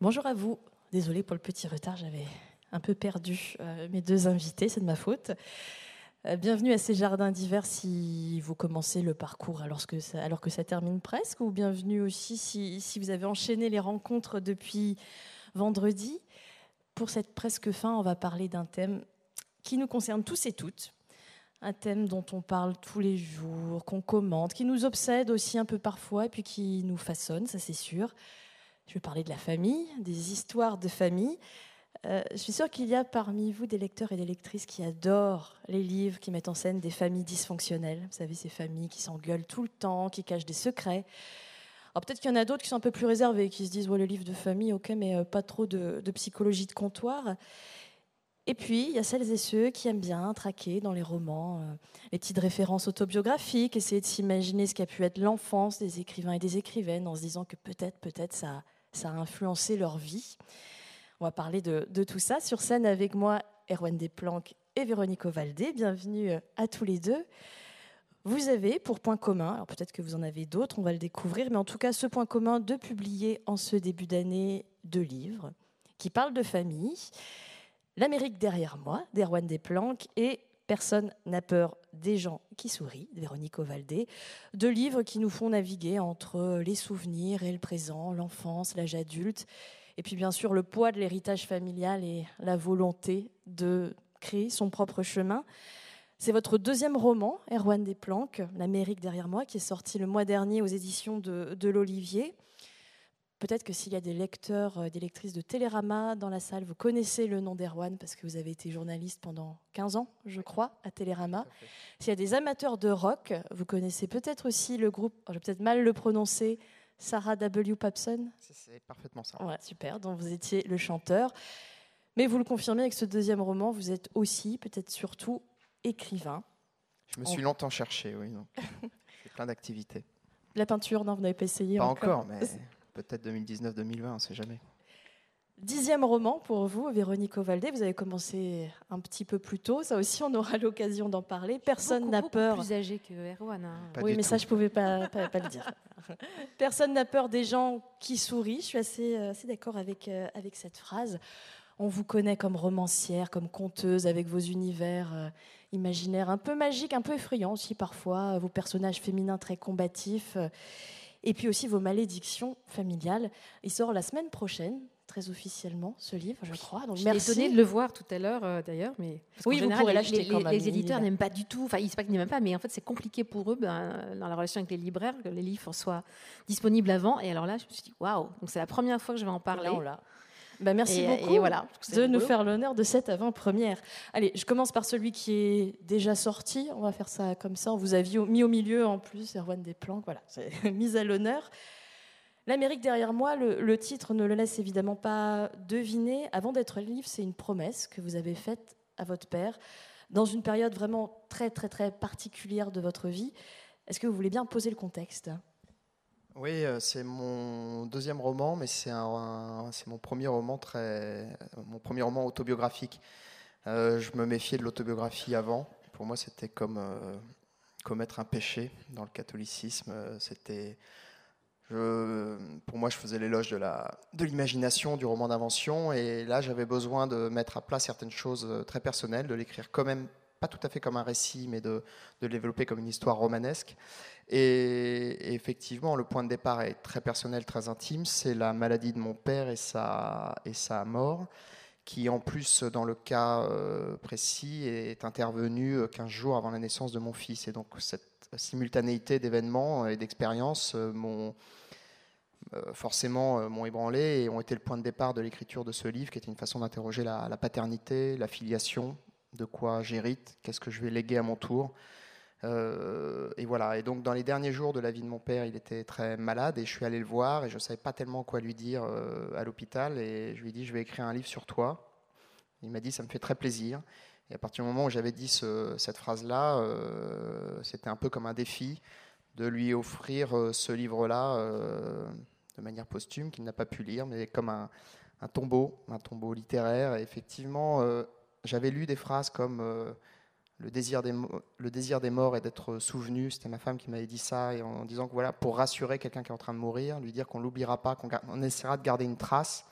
Bonjour à vous. Désolée pour le petit retard, j'avais un peu perdu euh, mes deux invités, c'est de ma faute. Euh, bienvenue à ces jardins d'hiver si vous commencez le parcours alors que, ça, alors que ça termine presque, ou bienvenue aussi si, si vous avez enchaîné les rencontres depuis vendredi. Pour cette presque fin, on va parler d'un thème qui nous concerne tous et toutes, un thème dont on parle tous les jours, qu'on commente, qui nous obsède aussi un peu parfois et puis qui nous façonne, ça c'est sûr. Je vais parler de la famille, des histoires de famille. Euh, je suis sûre qu'il y a parmi vous des lecteurs et des lectrices qui adorent les livres qui mettent en scène des familles dysfonctionnelles. Vous savez, ces familles qui s'engueulent tout le temps, qui cachent des secrets. Alors peut-être qu'il y en a d'autres qui sont un peu plus réservés, qui se disent ouais, le livre de famille, ok, mais euh, pas trop de, psychologie de comptoir. Et puis, il y a celles et ceux qui aiment bien traquer dans les romans euh, les petites références autobiographiques, essayer de s'imaginer ce qu'a pu être l'enfance des écrivains et des écrivaines en se disant que peut-être, peut-être ça ça a influencé leur vie. On va parler de, tout ça. Sur scène avec moi, Erwan Desplanques et Véronique Ovaldé. Bienvenue euh, à tous les deux. Vous avez pour point commun, alors peut-être que vous en avez d'autres, on va le découvrir, mais en tout cas ce point commun de publier en ce début d'année deux livres qui parlent de famille. L'Amérique derrière moi, d'Erwan Desplanques, et Personne n'a peur des gens qui sourient, Véronique Ovaldé, deux livres qui nous font naviguer entre les souvenirs et le présent, l'enfance, l'âge adulte, et puis bien sûr le poids de l'héritage familial et la volonté de créer son propre chemin. C'est votre deuxième roman, Erwan Desplanques, L'Amérique derrière moi, qui est sorti le mois dernier aux éditions de, de l'Olivier. Peut-être que s'il y a des lecteurs, euh, des lectrices de Télérama dans la salle, vous connaissez le nom d'Erwan parce que vous avez été journaliste pendant 15 ans, je crois, à Télérama. S'il y a des amateurs de rock, vous connaissez peut-être aussi le groupe, je vais peut-être mal le prononcer, Sarah W. Papson. C'est parfaitement ça. Ouais, super, dont vous étiez le chanteur. Mais vous le confirmez avec ce deuxième roman, vous êtes aussi, peut-être surtout, écrivain. Je me suis longtemps cherché, oui. J'ai plein d'activités. La peinture, non, vous n'avez pas essayé Pas encore mais peut-être 2019-2020, on ne sait jamais. Dixième roman pour vous, Véronique Ovaldé. Vous avez commencé un petit peu plus tôt. Ça aussi, on aura l'occasion d'en parler. Personne n'a peur. plus âgé que Erwan. Hein. Oui, mais ça, je ne pouvais pas, pas, le dire. Personne n'a peur des gens qui sourient. Je suis assez, euh, assez d'accord avec, euh, avec cette phrase. On vous connaît comme romancière, comme conteuse, avec vos univers euh, imaginaires un peu magiques, un peu effrayants aussi parfois, vos personnages féminins très combatifs et puis aussi vos malédictions familiales. Il sort la semaine prochaine, très officiellement, ce livre, je crois. Donc, merci. étonné de le voir tout à l'heure, euh, d'ailleurs, mais oui, vous pourrez l'acheter quand même. Les éditeurs n'aiment pas du tout. Enfin, ils pas qu'ils n'aiment pas, mais en fait, c'est compliqué pour eux ben, dans la relation avec les libraires que les livres soient disponibles avant. Et alors là, je me suis dit, waouh Donc c'est la première fois que je vais en parler. Là, bah, merci beaucoup de nous faire l'honneur de cette avant-première. Allez, je commence par celui qui est déjà sorti. On va faire ça comme ça. On vous a mis au milieu en plus, Erwan Desplanques. Voilà, c'est mise à l'honneur. L'Amérique derrière moi, le, titre ne le laisse évidemment pas deviner. Avant d'être livre, c'est une promesse que vous avez faite à votre père dans une période vraiment très, très, très particulière de votre vie. Est-ce que vous voulez bien poser le contexte? Oui, euh, c'est mon deuxième roman, mais c'est mon premier roman très, mon premier roman autobiographique. Euh, je me méfiais de l'autobiographie avant. Pour moi, c'était comme euh, commettre un péché dans le catholicisme. C'était, pour moi, je faisais l'éloge de la, de l'imagination, du roman d'invention, et là, j'avais besoin de mettre à plat certaines choses très personnelles, de l'écrire quand même pas tout à fait comme un récit, mais de, de le développer comme une histoire romanesque. Et, effectivement, le point de départ est très personnel, très intime. C'est la maladie de mon père et sa, et sa mort, qui en plus, dans le cas euh, précis, est intervenue 15 jours avant la naissance de mon fils. Et donc cette simultanéité d'événements et d'expériences euh, m'ont euh, forcément m'ont ébranlé et ont été le point de départ de l'écriture de ce livre, qui était une façon d'interroger la paternité, la filiation, de quoi j'hérite, qu'est-ce que je vais léguer à mon tour. Euh, et voilà. Et donc, dans les derniers jours de la vie de mon père, il était très malade et je suis allé le voir et je ne savais pas tellement quoi lui dire euh, à l'hôpital. Et je lui ai dit, je vais écrire un livre sur toi. Il m'a dit, ça me fait très plaisir. Et à partir du moment où j'avais dit cette phrase-là, euh, c'était un peu comme un défi de lui offrir ce livre-là de manière posthume, qu'il n'a pas pu lire, mais comme un, un tombeau, un tombeau littéraire. Et effectivement, j'avais lu des phrases comme le désir des, le désir des morts et d'être souvenu. C'était ma femme qui m'avait dit ça, et en, disant que voilà, pour rassurer quelqu'un qui est en train de mourir, lui dire qu'on l'oubliera pas, qu'on on essaiera de garder une trace.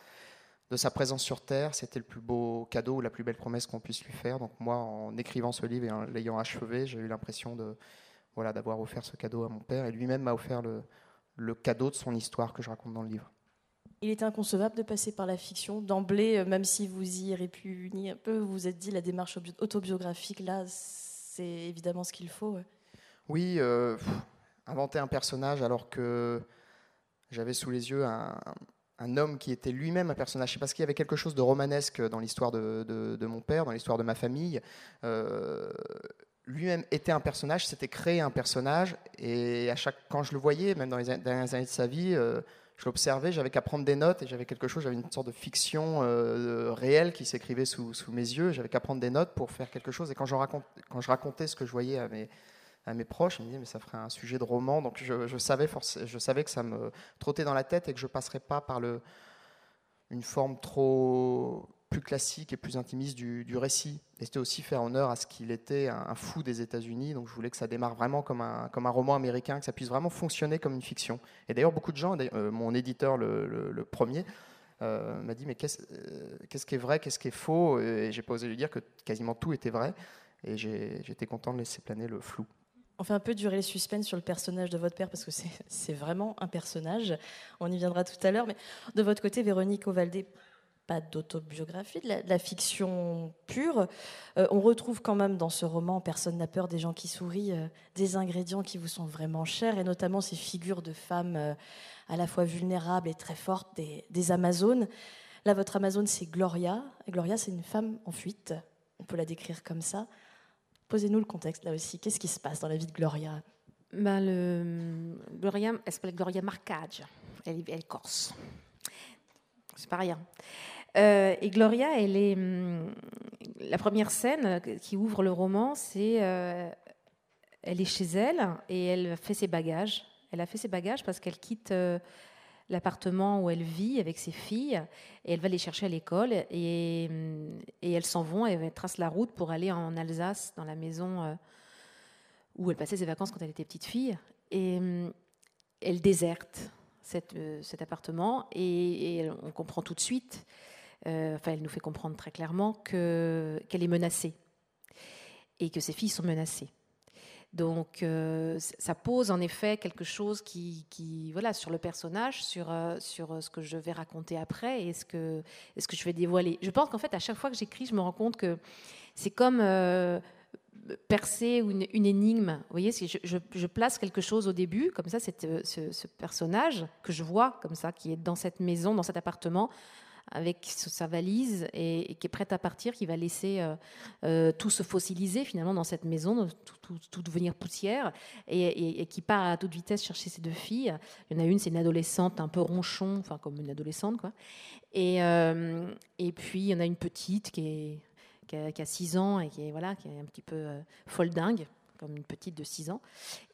de sa présence sur Terre. C'était le plus beau cadeau ou la plus belle promesse qu'on puisse lui faire. Donc moi, en écrivant ce livre et en l'ayant achevé, j'ai eu l'impression de voilà d'avoir offert ce cadeau à mon père et lui-même m'a offert le, le cadeau de son histoire que je raconte dans le livre. Il était inconcevable de passer par la fiction. D'emblée, euh, même si vous y répugnez un peu, vous vous êtes dit la démarche autobiographique, là, c'est évidemment ce qu'il faut. Oui, euh, inventer un personnage alors que j'avais sous les yeux un, homme qui était lui-même un personnage. C'est parce qu'il y avait quelque chose de romanesque dans l'histoire de, mon père, dans l'histoire de ma famille. Euh, lui-même était un personnage, s'était créé un personnage, et à chaque, quand je le voyais, même dans les dernières années de sa vie, je l'observais, j'avais qu'à prendre des notes, et j'avais quelque chose, j'avais une sorte de fiction euh, réelle qui s'écrivait sous, sous, mes yeux, j'avais qu'à prendre des notes pour faire quelque chose, et quand je, raconte, quand je racontais ce que je voyais à mes, à mes proches, ils me disaient, mais ça ferait un sujet de roman, donc je, je savais, je savais que ça me trottait dans la tête, et que je passerais pas par le, une forme trop plus classique et plus intimiste du, récit. Et c'était aussi faire honneur à ce qu'il était un, fou des États-Unis. Donc je voulais que ça démarre vraiment comme un, comme un roman américain, que ça puisse vraiment fonctionner comme une fiction. Et d'ailleurs, beaucoup de gens, euh, mon éditeur le, premier, euh, m'a dit mais euh, qu'est-ce qui est vrai, qu'est-ce qui est faux? Et j'ai pas osé lui dire que quasiment tout était vrai. Et j'étais content de laisser planer le flou. On fait un peu durer les suspens sur le personnage de votre père parce que c'est vraiment un personnage. On y viendra tout à l'heure. Mais de votre côté, Véronique Ovaldé, pas d'autobiographie, de, la, fiction pure. Euh, on retrouve quand même dans ce roman, Personne n'a peur des gens qui sourient, euh, des ingrédients qui vous sont vraiment chers, et notamment ces figures de femmes euh, à la fois vulnérables et très fortes, des, Amazones. Là, votre Amazone, c'est Gloria. Gloria, c'est une femme en fuite. On peut la décrire comme ça. Posez-nous le contexte là aussi. Qu'est-ce qui se passe dans la vie de Gloria? Ben, Gloria, elle s'appelle Gloria Marcage. Elle, elle corse. C'est pas rien. Euh, et Gloria, elle est hum, la première scène qui ouvre le roman, c'est euh, elle est chez elle et elle fait ses bagages. Elle a fait ses bagages parce qu'elle quitte euh, l'appartement où elle vit avec ses filles et elle va les chercher à l'école et, hum, elles s'en vont et elle trace la route pour aller en Alsace dans la maison où elle passait ses vacances quand elle était petite fille et hum, elle déserte cet appartement et, on comprend tout de suite euh, enfin, elle nous fait comprendre très clairement qu'elle est menacée et que ses filles sont menacées. Donc, euh, ça pose en effet quelque chose qui, voilà, sur le personnage, sur, euh, sur ce que je vais raconter après et ce que, ce que je vais dévoiler. Je pense qu'en fait, à chaque fois que j'écris, je me rends compte que c'est comme percer une, énigme. Vous voyez, je, place quelque chose au début, comme ça, ce, ce, personnage que je vois, comme ça, qui est dans cette maison, dans cet appartement, avec sa valise et, qui est prête à partir, qui va laisser euh, euh, tout se fossiliser finalement dans cette maison, tout, devenir poussière, et, qui part à toute vitesse chercher ses deux filles. Il y en a une, c'est une adolescente un peu ronchon, enfin comme une adolescente quoi. Et, euh, et puis il y en a une petite qui, est, qui, a, 6 ans et qui est, voilà, qui est un petit peu folle dingue comme une petite de 6 ans.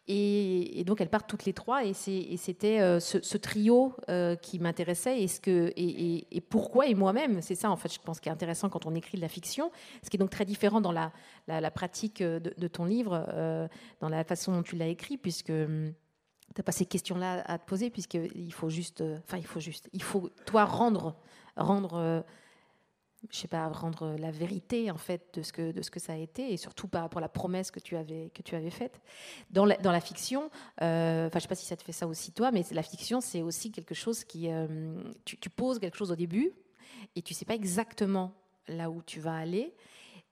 Et, donc elles partent toutes les trois, et c'était euh, ce, trio euh, qui m'intéressait, et, ce et, pourquoi, et moi-même, c'est ça en fait, je pense, qui est intéressant quand on écrit de la fiction, ce qui est donc très différent dans la, la, pratique de, ton livre, euh, dans la façon dont tu l'as écrit, puisque hum, tu n'as pas ces questions-là à te poser, puisqu'il faut juste, enfin il faut juste, il faut toi rendre, rendre je sais pas, rendre la vérité en fait de ce que de ce que ça a été et surtout rapport à la promesse que tu avais que tu avais faite dans la, dans la fiction. Euh, enfin, je sais pas si ça te fait ça aussi toi, mais la fiction c'est aussi quelque chose qui euh, tu, tu, poses quelque chose au début et tu sais pas exactement là où tu vas aller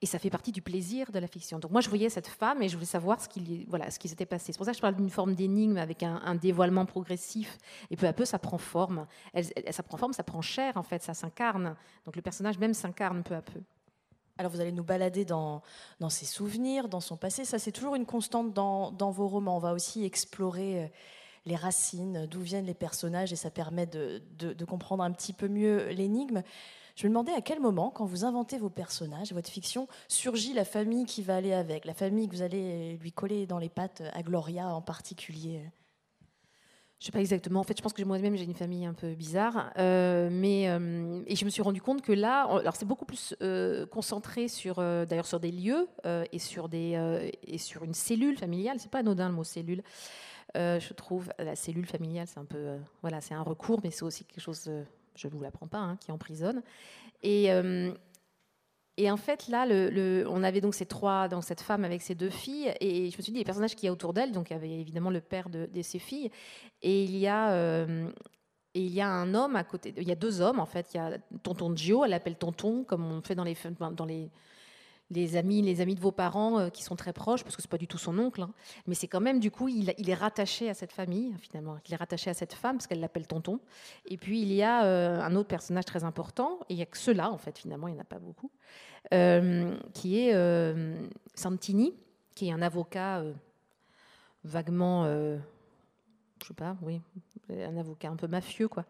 et ça fait partie du plaisir de la fiction. Donc moi, je voyais cette femme et je voulais savoir ce qui, voilà, ce s'était passé. C'est pour ça que je parle d'une forme d'énigme avec un, dévoilement progressif. Et peu à peu, ça prend forme. Ça prend forme, ça prend chair, en fait, ça s'incarne. Donc le personnage même s'incarne peu à peu. Alors vous allez nous balader dans, ses souvenirs, dans son passé. Ça, c'est toujours une constante dans, vos romans. On va aussi explorer euh, les racines, d'où viennent les personnages, et ça permet de comprendre un petit peu mieux l'énigme. Je me demandais à quel moment, quand vous inventez vos personnages, votre fiction, surgit la famille qui va aller avec, la famille que vous allez lui coller dans les pattes, à Gloria en particulier. Je sais pas exactement. En fait, je pense que moi-même j'ai une famille un peu bizarre, euh, mais euh, et je me suis rendu compte que là, alors c'est beaucoup plus euh, concentré sur, d'ailleurs, sur des lieux et sur des et sur une cellule familiale. C'est pas anodin le mot cellule. je trouve la cellule familiale, c'est un peu, voilà, c'est un recours, mais c'est aussi quelque chose je ne vous l'apprends pas, hein, qui emprisonne. Et, euh, et en fait, là, on avait donc ces trois, dans cette femme avec ses deux filles, et je me suis dit, les personnages qu'il y a autour d'elle, donc il y avait évidemment le père de, ses filles, et il y a. Euh, il y a un homme à côté. Il y a deux hommes en fait. Il y a Tonton Gio, elle l'appelle Tonton, comme on fait dans les, dans les, les amis, les amis de vos parents euh, qui sont très proches, parce que c'est pas du tout son oncle, hein. mais c'est quand même du coup, il, est rattaché à cette famille finalement, il est rattaché à cette femme parce qu'elle l'appelle tonton. Et puis il y a euh, un autre personnage très important, et il y a que ceux-là en fait finalement, il n'y en a pas beaucoup, euh, qui est Santini, qui est un avocat vaguement je sais pas, oui, un avocat un peu mafieux, quoi,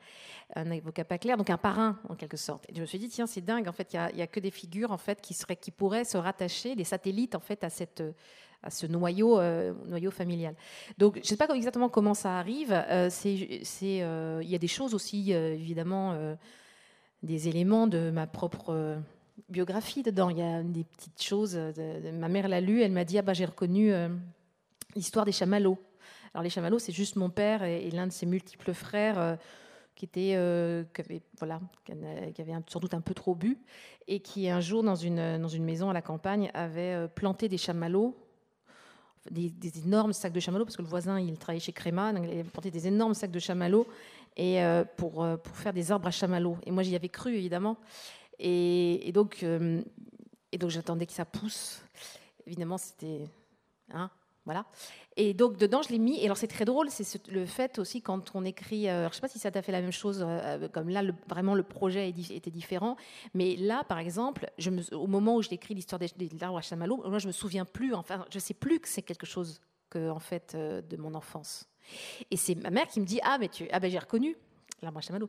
un avocat pas clair, donc un parrain en quelque sorte. Et je me suis dit tiens c'est dingue, en fait il y, a que des figures en fait qui pourraient se rattacher, des satellites en fait à ce noyau, euh, noyau familial. Donc, je ne sais pas exactement comment ça arrive. Euh, euh, il y a des choses aussi, évidemment, des éléments de ma propre biographie dedans. Il y a des petites choses. ma mère l'a lu, elle m'a dit ah bah j'ai reconnu l'histoire des chamallows. Alors les chamallows, c'est juste mon père et, l'un de ses multiples frères euh, qui était, euh, qui avait, voilà, qui avait sans doute un peu trop bu et qui un jour dans une dans une maison à la campagne avait euh, planté des chamallows. Des, énormes sacs de chamallows parce que le voisin il travaillait chez Créma il avait planté des énormes sacs de chamallows et pour pour faire des arbres à chamallows et moi j'y avais cru évidemment et, donc et donc j'attendais que ça pousse évidemment c'était hein, voilà. Et donc dedans, je l'ai mis. Et alors c'est très drôle, c'est le fait aussi quand on écrit. Euh, je ne sais pas si ça t'a fait la même chose, euh, comme là, vraiment le projet était différent. Mais là, par exemple, au moment où je l'écris l'histoire des, des à chamallow, moi je me souviens plus. Enfin, je sais plus que c'est quelque chose que en fait euh, de mon enfance. Et c'est ma mère qui me dit ah mais tu ah ben j'ai reconnu l'arbre à chamallow.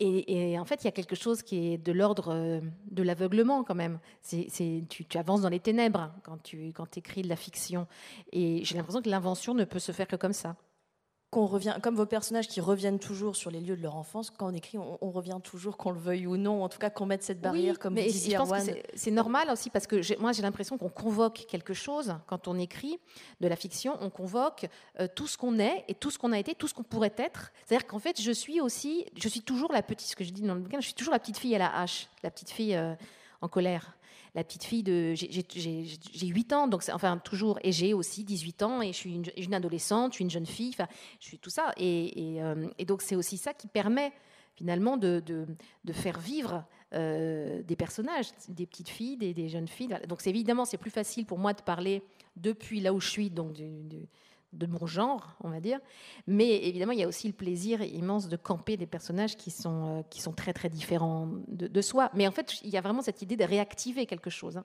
Et, en fait, il y a quelque chose qui est de l'ordre euh, de l'aveuglement quand même. C'est, tu, avances dans les ténèbres quand tu écris de la fiction. Et j'ai l'impression que l'invention ne peut se faire que comme ça qu'on revient, comme vos personnages qui reviennent toujours sur les lieux de leur enfance, quand on écrit, on, revient toujours, qu'on le veuille ou non, en tout cas qu'on mette cette barrière, comme mais je pense que c'est normal aussi, parce que moi j'ai l'impression qu'on convoque quelque chose, quand on écrit de la fiction, on convoque euh, tout ce qu'on est et tout ce qu'on a été, tout ce qu'on pourrait être. C'est-à-dire qu'en fait, je suis aussi, je suis toujours la petite, ce que je dis dans le bouquin, je suis toujours la petite fille à la hache, la petite fille euh, en colère la petite fille de. J'ai 8 ans, donc enfin toujours, et j'ai aussi 18 ans, et je suis une, adolescente, je suis une jeune fille, enfin, je suis tout ça. Et, euh, donc c'est aussi ça qui permet finalement de, de, faire vivre euh, des personnages, des petites filles, des, jeunes filles. Donc évidemment c'est plus facile pour moi de parler depuis là où je suis, donc du, de mon genre, on va dire. Mais évidemment, il y a aussi le plaisir immense de camper des personnages qui sont, euh, qui sont très très différents de, soi. Mais en fait, il y a vraiment cette idée de réactiver quelque chose. Hein.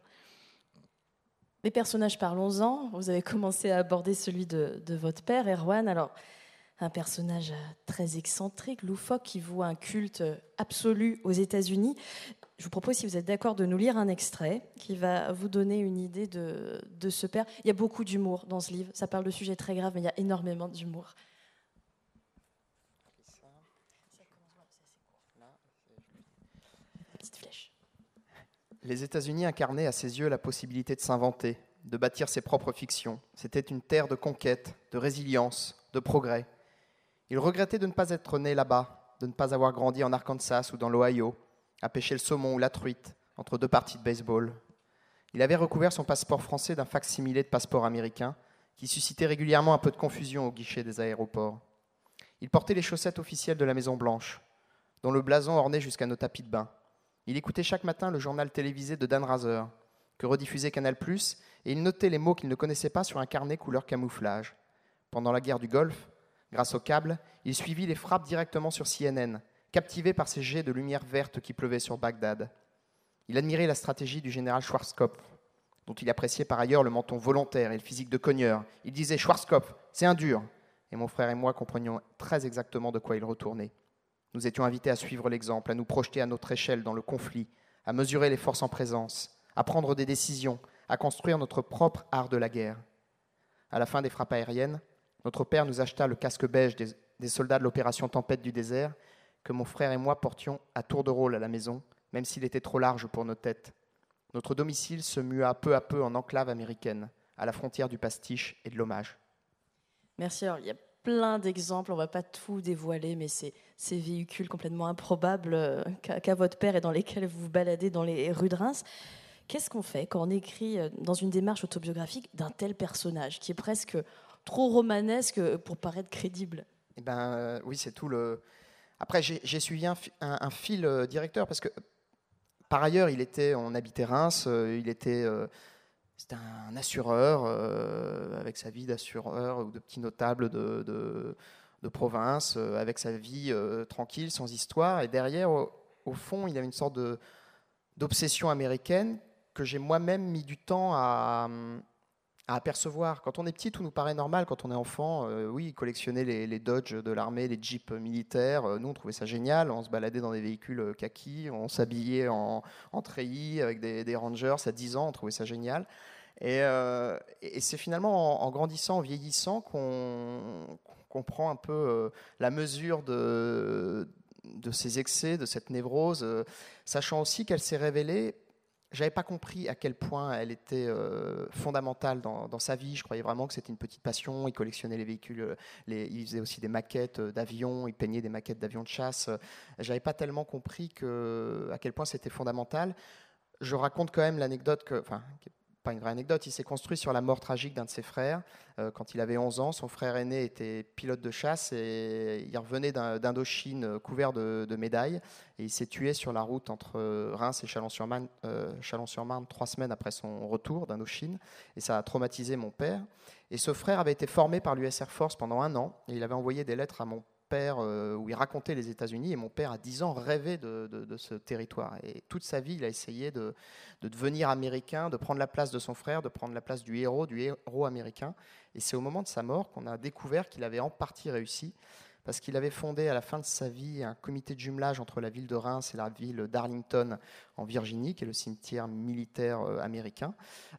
Les personnages, parlons-en. Vous avez commencé à aborder celui de, de votre père, Erwan. Alors, un personnage très excentrique, loufoque, qui voit un culte absolu aux États-Unis. Je vous propose, si vous êtes d'accord, de nous lire un extrait qui va vous donner une idée de, ce père. Il y a beaucoup d'humour dans ce livre. Ça parle de sujets très graves, mais il y a énormément d'humour. Les États-Unis incarnaient à ses yeux la possibilité de s'inventer, de bâtir ses propres fictions. C'était une terre de conquête, de résilience, de progrès. Il regrettait de ne pas être né là-bas, de ne pas avoir grandi en Arkansas ou dans l'Ohio, à pêcher le saumon ou la truite entre deux parties de baseball. Il avait recouvert son passeport français d'un fac-similé de passeport américain qui suscitait régulièrement un peu de confusion au guichet des aéroports. Il portait les chaussettes officielles de la Maison Blanche, dont le blason ornait jusqu'à nos tapis de bain. Il écoutait chaque matin le journal télévisé de Dan Rather, que rediffusait Canal+, et il notait les mots qu'il ne connaissait pas sur un carnet couleur camouflage. Pendant la guerre du Golfe, grâce au câble, il suivit les frappes directement sur CNN, captivé par ces jets de lumière verte qui pleuvaient sur Bagdad. Il admirait la stratégie du général Schwarzkopf, dont il appréciait par ailleurs le menton volontaire et le physique de cogneur. Il disait Schwarzkopf, c'est un dur. Et mon frère et moi comprenions très exactement de quoi il retournait. Nous étions invités à suivre l'exemple, à nous projeter à notre échelle dans le conflit, à mesurer les forces en présence, à prendre des décisions, à construire notre propre art de la guerre. À la fin des frappes aériennes, notre père nous acheta le casque beige des, des soldats de l'opération Tempête du désert que mon frère et moi portions à tour de rôle à la maison, même s'il était trop large pour nos têtes. Notre domicile se mua peu à peu en enclave américaine, à la frontière du pastiche et de l'hommage. Merci. Alors, il y a plein d'exemples. On va pas tout dévoiler, mais ces véhicules complètement improbables euh, qu'a votre père et dans lesquels vous vous baladez dans les rues de Reims. Qu'est-ce qu'on fait quand on écrit euh, dans une démarche autobiographique d'un tel personnage qui est presque trop romanesque pour paraître crédible? Eh ben, euh, Oui, c'est tout le. Après, j'ai suivi un, fil directeur parce que, par ailleurs, il était, on habitait Reims, il était. c'était un assureur avec sa vie d'assureur ou de petit notable de de province, euh, avec sa vie euh, tranquille, sans histoire. Et derrière, au, fond, il avait une sorte d'obsession américaine que j'ai moi-même mis du temps à, apercevoir. Quand on est petit, tout nous paraît normal. Quand on est enfant, euh, oui, collectionner les, les Dodge de l'armée, les Jeeps militaires, nous, on trouvait ça génial. On se baladait dans des véhicules kaki, on s'habillait en, en treillis avec des, des, Rangers à 10 ans, on trouvait ça génial. Et, c'est finalement en, grandissant, en vieillissant, qu'on comprend un peu euh, la mesure de, de ces excès, de cette névrose, euh, sachant aussi qu'elle s'est révélée j'avais pas compris à quel point elle était euh, fondamentale dans, sa vie. Je croyais vraiment que c'était une petite passion. Il collectionnait les véhicules, les, il faisait aussi des maquettes d'avions, il peignait des maquettes d'avions de chasse. J'avais pas tellement compris à quel point c'était fondamental. Je raconte quand même l'anecdote que, enfin, pas une vraie anecdote, il s'est construit sur la mort tragique d'un de ses frères. Euh, quand il avait 11 ans, son frère aîné était pilote de chasse et il revenait d'Indochine euh, couvert de, médailles. Et il s'est tué sur la route entre euh, Reims et Chalon-sur-Marne trois semaines après son retour d'Indochine. Et ça a traumatisé mon père. Et ce frère avait été formé par l'US Air Force pendant un an. Et il avait envoyé des lettres à mon euh, où il racontait les États-Unis. Et mon père, à 10 ans, rêvait de, ce territoire. Et toute sa vie, il a essayé de, devenir américain, de prendre la place de son frère, de prendre la place du héros, du héros américain. Et c'est au moment de sa mort qu'on a découvert qu'il avait en partie réussi parce qu'il avait fondé à la fin de sa vie un comité de jumelage entre la ville de Reims et la ville d'Arlington en Virginie, qui est le cimetière militaire euh, américain.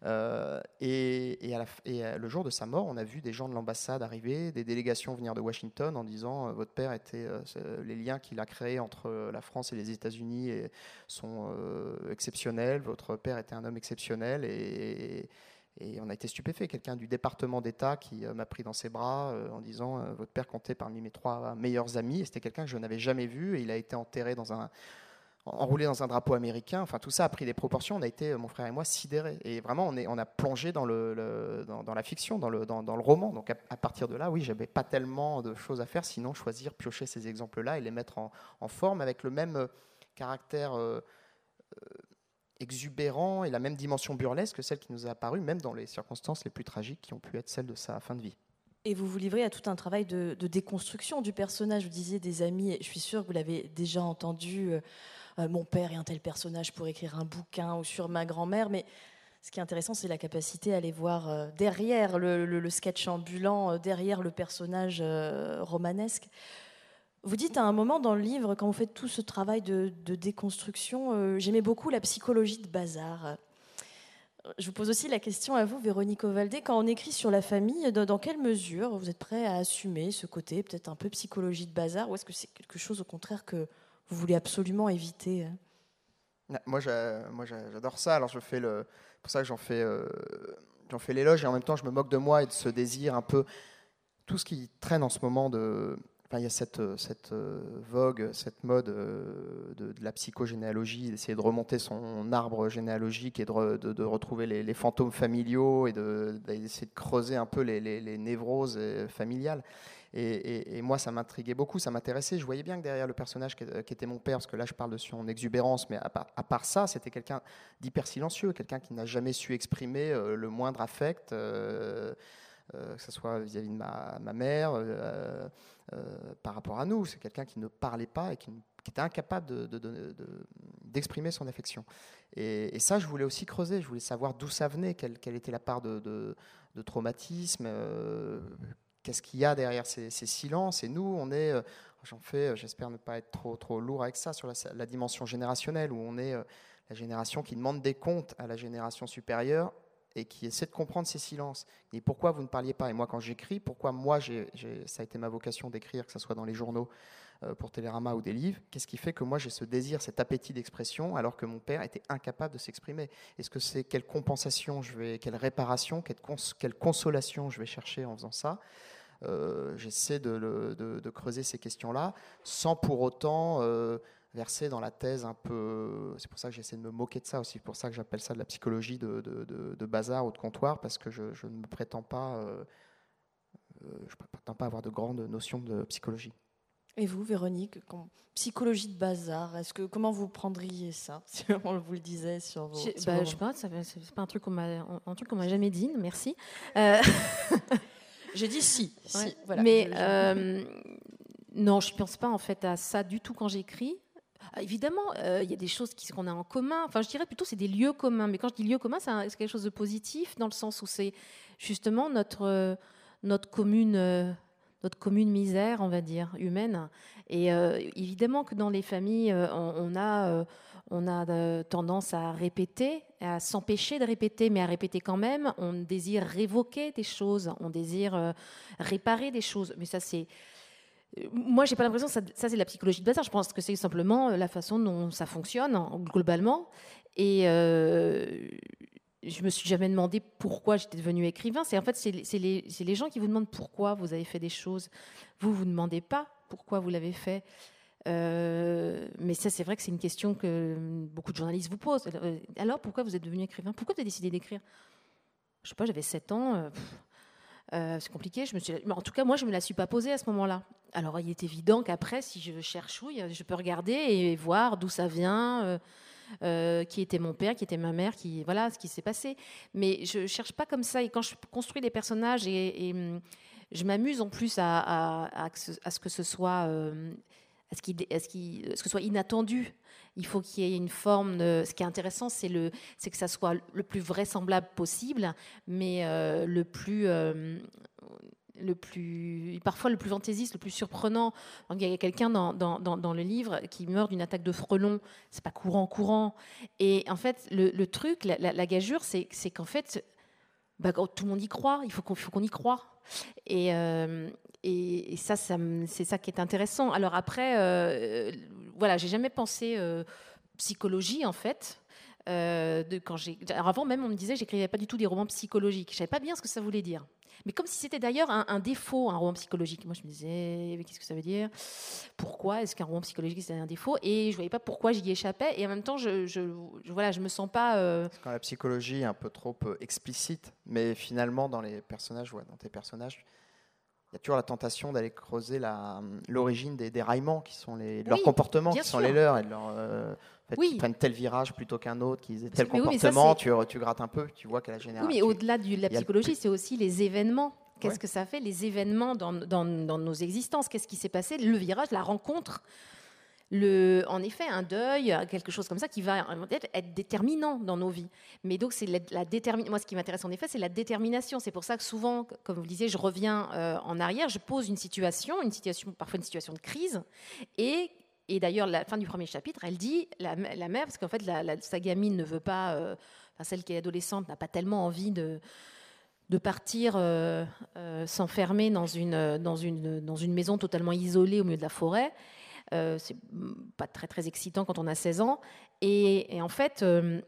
Euh, et, euh, le jour de sa mort, on a vu des gens de l'ambassade arriver, des délégations venir de Washington en disant votre père était les liens qu'il a créés entre la France et les États-Unis sont exceptionnels, votre père était un homme exceptionnel on a été stupéfait. Quelqu'un du département d'État qui euh, m'a pris dans ses bras euh, en disant euh, Votre père comptait parmi mes trois meilleurs amis. Et c'était quelqu'un que je n'avais jamais vu. Et il a été enterré dans un. enroulé dans un drapeau américain. Enfin, tout ça a pris des proportions. On a été, mon frère et moi, sidérés. Et vraiment, on, a plongé dans, la fiction, dans le, roman. Donc, à, partir de là, oui, j'avais pas tellement de choses à faire, sinon choisir, piocher ces exemples-là et les mettre en, forme avec le même caractère exubérant et la même dimension burlesque que celle qui nous a apparu, même dans les circonstances les plus tragiques qui ont pu être celles de sa fin de vie. Et vous vous livrez à tout un travail de, déconstruction du personnage. Vous disiez des amis, je suis sûre que vous l'avez déjà entendu, euh, euh, mon père est un tel personnage pour écrire un bouquin ou sur ma grand-mère, mais ce qui est intéressant, c'est la capacité à aller voir euh, derrière le, sketch ambulant, derrière le personnage romanesque. Vous dites à un moment dans le livre, quand vous faites tout ce travail de, déconstruction, euh, j'aimais beaucoup la psychologie de bazar. Je vous pose aussi la question à vous, Véronique Ovaldé, quand on écrit sur la famille, dans, quelle mesure vous êtes prêt à assumer ce côté peut-être un peu psychologie de bazar, ou est-ce que c'est quelque chose au contraire que vous voulez absolument éviter Moi, j'adore ça. Alors, je fais pour ça que j'en fais, euh, j'en fais l'éloge, et en même temps, je me moque de moi et de ce désir un peu tout ce qui traîne en ce moment de il y a cette, euh, cette euh, vogue, cette mode euh, de, la psychogénéalogie, d'essayer de remonter son arbre généalogique et de, de, retrouver les, fantômes familiaux et d'essayer de, creuser un peu les, les, névroses familiales. Et, moi, ça m'intriguait beaucoup, ça m'intéressait. Je voyais bien que derrière le personnage qui, était mon père, parce que là, je parle de son exubérance, mais à part, ça, c'était quelqu'un d'hyper silencieux, quelqu'un qui n'a jamais su exprimer le moindre affect. Que ce soit vis-à-vis de ma, mère, euh, euh, par rapport à nous. C'est quelqu'un qui ne parlait pas et qui, était incapable d'exprimer son affection. Et, ça, je voulais aussi creuser. Je voulais savoir d'où ça venait, quelle, était la part de, traumatisme, qu'est-ce qu'il y a derrière ces, silences. Et nous, on est, j'en fais, j'espère ne pas être trop, lourd avec ça, sur la dimension générationnelle, où on est la génération qui demande des comptes à la génération supérieure et qui essaie de comprendre ces silences. Et pourquoi vous ne parliez pas? Et moi, quand j'écris, pourquoi moi, ça a été ma vocation d'écrire, que ce soit dans les journaux euh, pour Télérama ou des livres, qu'est-ce qui fait que moi, j'ai ce désir, cet appétit d'expression, alors que mon père était incapable de s'exprimer? Est-ce que c'est quelle compensation je vais, quelle réparation, quelle, consolation je vais chercher en faisant ça? J'essaie de, creuser ces questions-là, sans pour autant verser dans la thèse un peu. C'est pour ça que j'essaie de me moquer de ça aussi. C'est pour ça que j'appelle ça de la psychologie de, de, bazar ou de comptoir, parce que je, ne me prétends pas, euh, euh, je prétends pas avoir de grandes notions de psychologie. Et vous, Véronique, psychologie de bazar, est-ce que comment vous prendriez ça si on vous le disait sur vos, Je, bah, sais pas, c'est pas un truc qu'on m'a un truc qu'on m'a jamais dit, merci. Euh, J'ai dit si, si voilà. Mais non, je pense pas en fait à ça du tout quand j'écris. Ah, évidemment, euh, il y a des choses qu'on a en commun. Enfin, je dirais plutôt c'est des lieux communs. Mais quand je dis lieux communs, c'est quelque chose de positif dans le sens où c'est justement notre, euh, notre, commune, euh, notre commune misère, on va dire, humaine. Et évidemment que dans les familles, on, a, on a tendance à répéter, à s'empêcher de répéter, mais à répéter quand même. On désire révoquer des choses, on désire réparer des choses. Mais ça, c'est moi, j'ai pas l'impression que ça, c'est la psychologie de bazar. Je pense que c'est simplement euh, la façon dont ça fonctionne globalement. Et euh, je me suis jamais demandé pourquoi j'étais devenu écrivain. C'est en fait c'est les, gens qui vous demandent pourquoi vous avez fait des choses. Vous vous demandez pas pourquoi vous l'avez fait. Euh, mais ça, c'est vrai que c'est une question que beaucoup de journalistes vous posent. Euh, alors, pourquoi vous êtes devenu écrivain? Pourquoi vous avez décidé d'écrire? Je sais pas, j'avais 7 ans. C'est compliqué. En tout cas, moi, je ne me la suis pas posée à ce moment-là. Alors, il est évident qu'après, si je cherche, oui, je peux regarder et voir d'où ça vient, euh, euh, qui était mon père, qui était ma mère, qui voilà ce qui s'est passé. Mais je cherche pas comme ça. Et quand je construis des personnages et, hum, je m'amuse en plus à, ce que ce soit, ce, qui, ce que ce soit inattendu. Il faut qu'il y ait une forme. Ce qui est intéressant, c'est que ça soit le plus vraisemblable possible, mais euh, le plus. Euh, le plus, parfois le plus fantaisiste, le plus surprenant. il y a quelqu'un dans, le livre qui meurt d'une attaque de frelon. C'est pas courant, courant. Et en fait, le, truc, la, la, gageure, c'est, qu'en fait, bah, tout le monde y croit. Il faut qu'on, y croit. Et, euh, et, ça, c'est ça qui est intéressant. Alors après, voilà, j'ai jamais pensé euh, psychologie en fait. Euh, quand avant même, on me disait j'écrivais pas du tout des romans psychologiques. Je savais pas bien ce que ça voulait dire. Mais comme si c'était d'ailleurs un, défaut, un roman psychologique. Moi, je me disais, qu'est-ce que ça veut dire? Pourquoi est-ce qu'un roman psychologique c'est un défaut? Et je voyais pas pourquoi j'y échappais. Et en même temps, je, je, voilà, je me sens pas. Euh, quand la psychologie est un peu trop explicite, mais finalement, dans les personnages, ouais, dans tes personnages, il y a toujours la tentation d'aller creuser l'origine des déraillements qui sont les, leurs comportements, qui sont les leurs, et de leur, euh, prennent tel virage plutôt qu'un autre, qu'ils aient tel comportement, tu, tu, grattes un peu, tu vois qu'à la génération. Oui, mais au-delà de la psychologie, c'est aussi les événements. Qu'est-ce que ça fait, les événements dans, dans, dans nos existences? Qu'est-ce qui s'est passé? Le virage, la rencontre le, en effet, un deuil, quelque chose comme ça, qui va être déterminant dans nos vies. Mais donc, c'est la, Moi, ce qui m'intéresse en effet, c'est la détermination. C'est pour ça que souvent, comme vous le disiez, je reviens euh, en arrière, je pose une situation, une situation, parfois une situation de crise, et et d'ailleurs, la fin du premier chapitre, elle dit, la, mère, parce qu'en fait, la, sa gamine ne veut pas, euh, enfin, celle qui est adolescente n'a pas tellement envie de, partir euh, s'enfermer dans une maison totalement isolée au milieu de la forêt. Euh, c'est pas très très excitant quand on a 16 ans. Et, en fait, euh,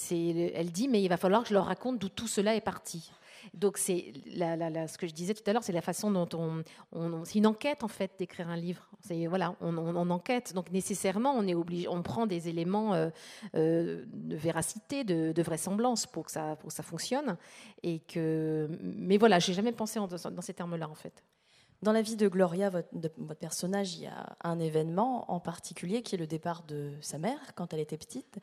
elle dit, mais il va falloir que je leur raconte d'où tout cela est parti. Donc c'est ce que je disais tout à l'heure, c'est la façon dont on, c'est une enquête en fait d'écrire un livre. Voilà, on, enquête. Donc nécessairement, on est obligé, on prend des éléments euh, de véracité, de, vraisemblance pour que ça pour que ça fonctionne. Et que, mais voilà, j'ai jamais pensé dans ces termes-là en fait. Dans la vie de Gloria, votre, personnage, il y a un événement en particulier qui est le départ de sa mère quand elle était petite.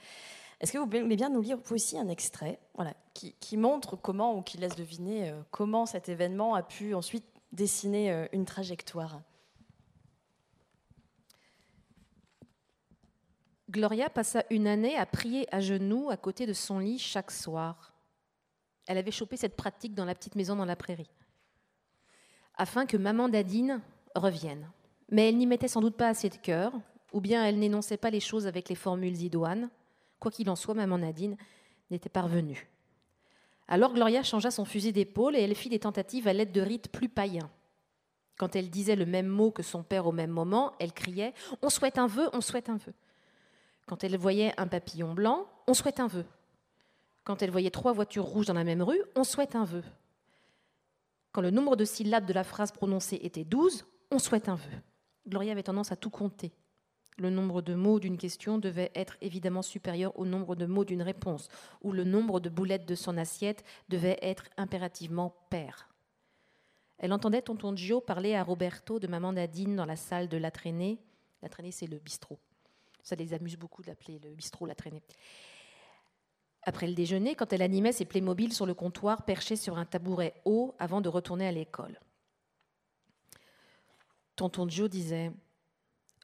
Est-ce que vous voulez bien nous lire aussi un extrait voilà, qui, montre comment, ou qui laisse deviner euh, comment cet événement a pu ensuite dessiner euh, une trajectoire? Gloria passa une année à prier à genoux à côté de son lit chaque soir. Elle avait chopé cette pratique dans la petite maison dans la prairie afin que maman Dadine revienne. Mais elle n'y mettait sans doute pas assez de cœur, ou bien elle n'énonçait pas les choses avec les formules idoines. Quoi qu'il en soit, maman Nadine n'était pas revenue. Alors Gloria changea son fusil d'épaule et elle fit des tentatives à l'aide de rites plus païens. Quand elle disait le même mot que son père au même moment, elle criait On souhaite un vœu, on souhaite un vœu. Quand elle voyait un papillon blanc, on souhaite un vœu. Quand elle voyait trois voitures rouges dans la même rue, on souhaite un vœu. Quand le nombre de syllabes de la phrase prononcée était 12, on souhaite un vœu. Gloria avait tendance à tout compter. Le nombre de mots d'une question devait être évidemment supérieur au nombre de mots d'une réponse, ou le nombre de boulettes de son assiette devait être impérativement pair. Elle entendait tonton Gio parler à Roberto de maman Nadine dans la salle de la traînée. La traînée, c'est le bistrot. Ça les amuse beaucoup d'appeler le bistrot la traînée. Après le déjeuner, quand elle animait ses Playmobil sur le comptoir, perché sur un tabouret haut avant de retourner à l'école. Tonton Joe disait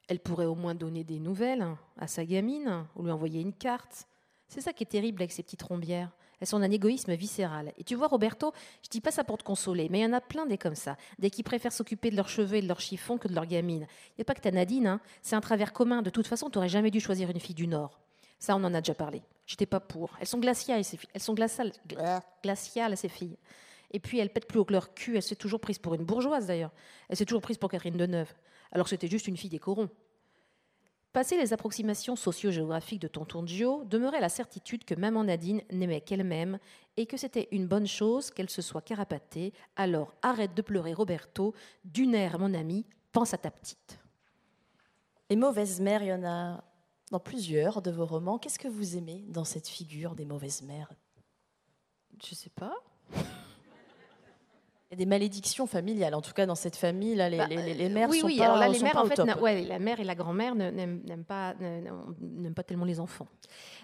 Elle pourrait au moins donner des nouvelles à sa gamine ou lui envoyer une carte. C'est ça qui est terrible avec ces petites rombières. Elles sont d'un égoïsme viscéral. Et tu vois, Roberto, je dis pas ça pour te consoler, mais il y en a plein des comme ça, des qui préfèrent s'occuper de leurs cheveux et de leurs chiffons que de leur gamine. Il n'y a pas que ta Nadine, hein. c'est un travers commun. De toute façon, tu n'aurais jamais dû choisir une fille du Nord. Ça, on en a déjà parlé. J'étais pas pour. Elles sont glaciales, ces filles. Elles sont glaciales, glaciales, ces filles. Et puis, elles pètent plus haut que leur cul. Elle s'est toujours prise pour une bourgeoise, d'ailleurs. Elle s'est toujours prise pour Catherine Deneuve, alors que c'était juste une fille des corons. Passé les approximations socio-géographiques de Tonton Gio, demeurait la certitude que maman Nadine n'aimait qu'elle-même et que c'était une bonne chose qu'elle se soit carapatée. Alors arrête de pleurer, Roberto. D'une air, mon ami, pense à ta petite. Les mauvaises mères, il y en a dans plusieurs de vos romans. Qu'est-ce que vous aimez dans cette figure des mauvaises mères? Je sais pas. Il y a des malédictions familiales, en tout cas dans cette famille, là, les, bah, les, mères oui, sont oui. pas, alors là, les mères, en fait, ouais, la mère et la grand-mère n'aiment pas, pas tellement les enfants.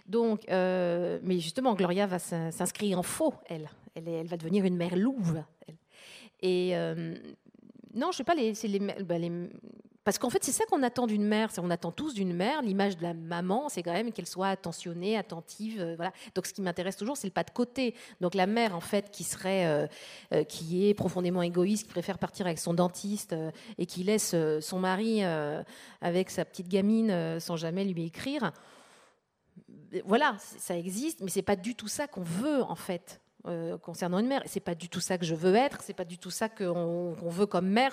Donc, euh, mais justement, Gloria va s'inscrire en faux, elle. elle. Elle, va devenir une mère louve. Et euh, non, je sais pas, les, les, bah, les parce qu'en fait, c'est ça qu'on attend d'une mère. On attend tous d'une mère. L'image de la maman, c'est quand même qu'elle soit attentionnée, attentive. Euh, voilà. Donc, ce qui m'intéresse toujours, c'est le pas de côté. Donc, la mère, en fait, qui serait, euh, euh, qui est profondément égoïste, qui préfère partir avec son dentiste et qui laisse son mari avec sa petite gamine sans jamais lui écrire. Voilà, ça existe, mais c'est pas du tout ça qu'on veut, en fait. Euh, concernant une mère. C'est pas du tout ça que je veux être, c'est pas du tout ça qu'on veut comme mère.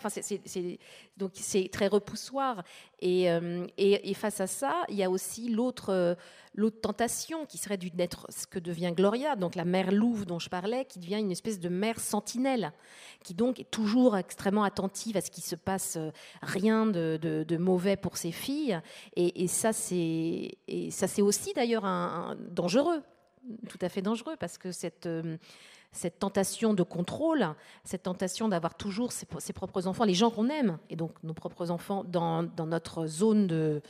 Donc c'est très repoussoir. Euh, et, face à ça, il y a aussi l'autre euh, tentation qui serait d'être ce que devient Gloria, donc la mère louve dont je parlais, qui devient une espèce de mère sentinelle, qui donc est toujours extrêmement attentive à ce qui se passe, rien de, mauvais pour ses filles. Et, et ça, c'est et ça c'est aussi d'ailleurs un dangereux tout à fait dangereux parce que cette, euh, cette tentation de contrôle, cette tentation d'avoir toujours ses, propres enfants, les gens qu'on aime, et donc nos propres enfants dans, notre zone de,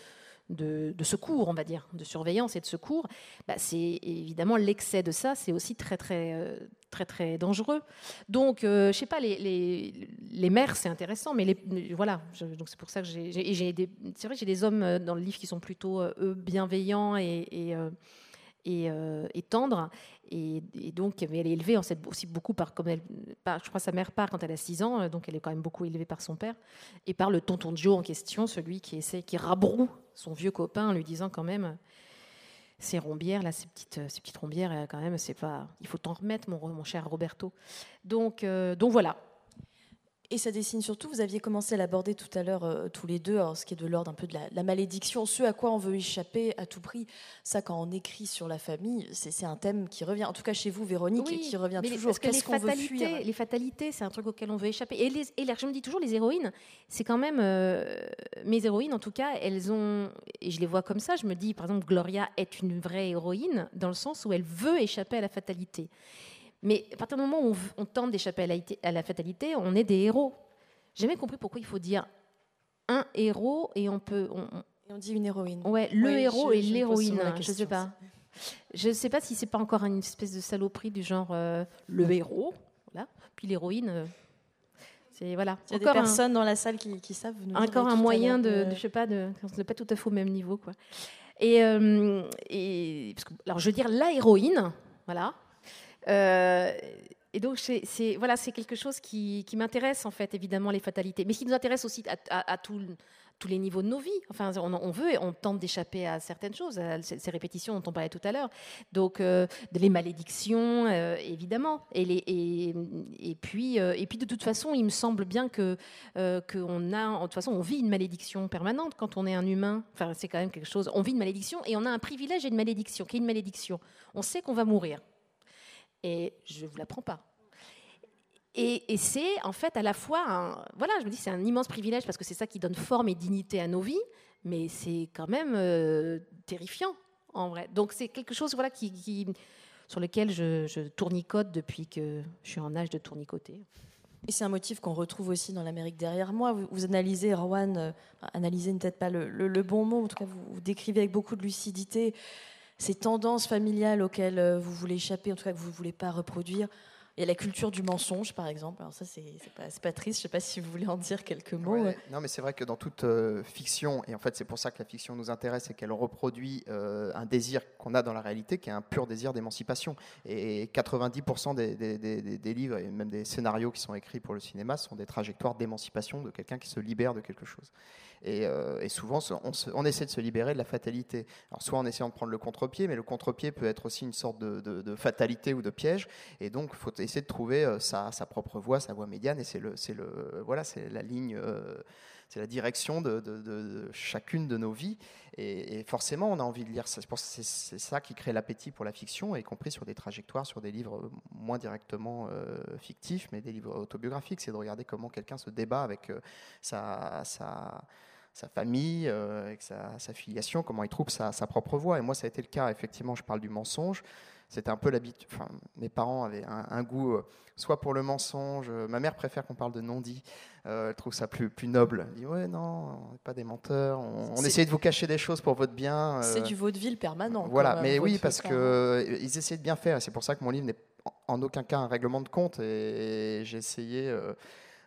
de, secours, on va dire, de surveillance et de secours, bah, c'est évidemment l'excès de ça, c'est aussi très très euh, très très dangereux. Donc, euh, je sais pas, les, les, les mères, c'est intéressant, mais voilà, donc c'est pour ça que j'ai, c'est vrai, j'ai des hommes dans le livre qui sont plutôt eux bienveillants et euh, et tendre. Et, donc, elle est élevée en aussi beaucoup par, comme je crois, sa mère part quand elle a 6 ans, donc elle est quand même beaucoup élevée par son père, et par le tonton Joe en question, celui qui essaie, qui rabroue son vieux copain en lui disant quand même, ces rombières là, ces petites, ces petites rombières, euh, quand même, c'est pas, il faut t'en remettre, mon, cher Roberto. Donc, euh, donc voilà. Et ça dessine surtout, vous aviez commencé à l'aborder tout à l'heure euh, tous les deux, ce qui est de l'ordre un peu de la, malédiction, ce à quoi on veut échapper à tout prix. Ça, quand on écrit sur la famille, c'est un thème qui revient, en tout cas chez vous, Véronique, qui revient toujours. Parce que les fatalités, les fatalités, c'est un truc auquel on veut échapper. Et, les, et je me dis toujours, les héroïnes, c'est quand même. Euh, mes héroïnes, en tout cas, elles ont. Et je les vois comme ça, je me dis, par exemple, Gloria est une vraie héroïne, dans le sens où elle veut échapper à la fatalité. Mais à partir du moment où on, tente d'échapper à, la fatalité, on est des héros. J'ai jamais compris pourquoi il faut dire un héros et on peut. On, et on dit une héroïne. Ouais, le héros et l'héroïne. Je ne sais pas. Je ne sais pas si c'est pas encore une espèce de saloperie du genre euh, le héros, voilà, puis l'héroïne. Euh, c'est voilà. Il y a des personnes dans la salle qui, savent. encore un moyen de, je sais pas, de, n'est pas tout à fait au même niveau, quoi. Et, euh, et parce que, alors je veux dire la héroïne, voilà, euh, et donc, c'est voilà, quelque chose qui, m'intéresse en fait, évidemment, les fatalités, mais qui nous intéresse aussi à, tous les niveaux de nos vies. Enfin, on, veut et on tente d'échapper à certaines choses, à ces répétitions dont on parlait tout à l'heure. Donc, euh, les malédictions, euh, évidemment. Et puis, et puis, de toute façon, il me semble bien que qu'on a, de toute façon, on vit une malédiction permanente quand on est un humain. Enfin, c'est quand même quelque chose. On vit une malédiction et on a un privilège et une malédiction. Qui est une malédiction On sait qu'on va mourir et je ne vous l'apprends pas. Et, c'est en fait à la fois, un, voilà, je me dis c'est un immense privilège parce que c'est ça qui donne forme et dignité à nos vies, mais c'est quand même euh, terrifiant en vrai. Donc c'est quelque chose voilà qui, sur lequel je, je, tournicote depuis que je suis en âge de tournicoter. Et c'est un motif qu'on retrouve aussi dans l'Amérique derrière moi. Vous, analysez, Erwan, euh, analysez peut-être pas le, bon mot, en tout cas vous décrivez avec beaucoup de lucidité ces tendances familiales auxquelles euh, vous voulez échapper, en tout cas que vous ne voulez pas reproduire. Il y a la culture du mensonge, par exemple. Alors ça, c'est pas, pas, triste. Je ne sais pas si vous voulez en dire quelques mots. Non, mais c'est vrai que dans toute euh, fiction, et en fait c'est pour ça que la fiction nous intéresse, c'est qu'elle reproduit euh, un désir qu'on a dans la réalité, qui est un pur désir d'émancipation. Et 90% des, livres et même des scénarios qui sont écrits pour le cinéma sont des trajectoires d'émancipation de quelqu'un qui se libère de quelque chose. Euh, et, souvent, on, essaie de se libérer de la fatalité. Alors, soit en essayant de prendre le contre-pied, mais le contre-pied peut être aussi une sorte de, fatalité ou de piège. Et donc, il faut essayer de trouver euh, sa, propre voie, sa voie médiane. Et c'est voilà, la ligne. Euh, c'est la direction de, chacune de nos vies. Et, forcément, on a envie de lire ça. C'est ça qui crée l'appétit pour la fiction, y compris sur des trajectoires, sur des livres moins directement fictifs, mais des livres autobiographiques. C'est de regarder comment quelqu'un se débat avec sa, sa, sa famille, euh, avec sa, filiation, comment il trouve sa, propre voix. Et moi, ça a été le cas, effectivement, je parle du mensonge. C'était un peu l'habitude. Enfin, mes parents avaient un, goût euh, soit pour le mensonge. Euh, ma mère préfère qu'on parle de non-dit. elle trouve ça plus, plus noble. Elle dit Ouais, non, on n'est pas des menteurs. On, on essaye de vous cacher des choses pour votre bien. C'est du vaudeville permanent. Voilà, mais oui, parce qu'ils essaient de bien faire. C'est pour ça que mon livre n'est en aucun cas un règlement de compte. Et, j'ai essayé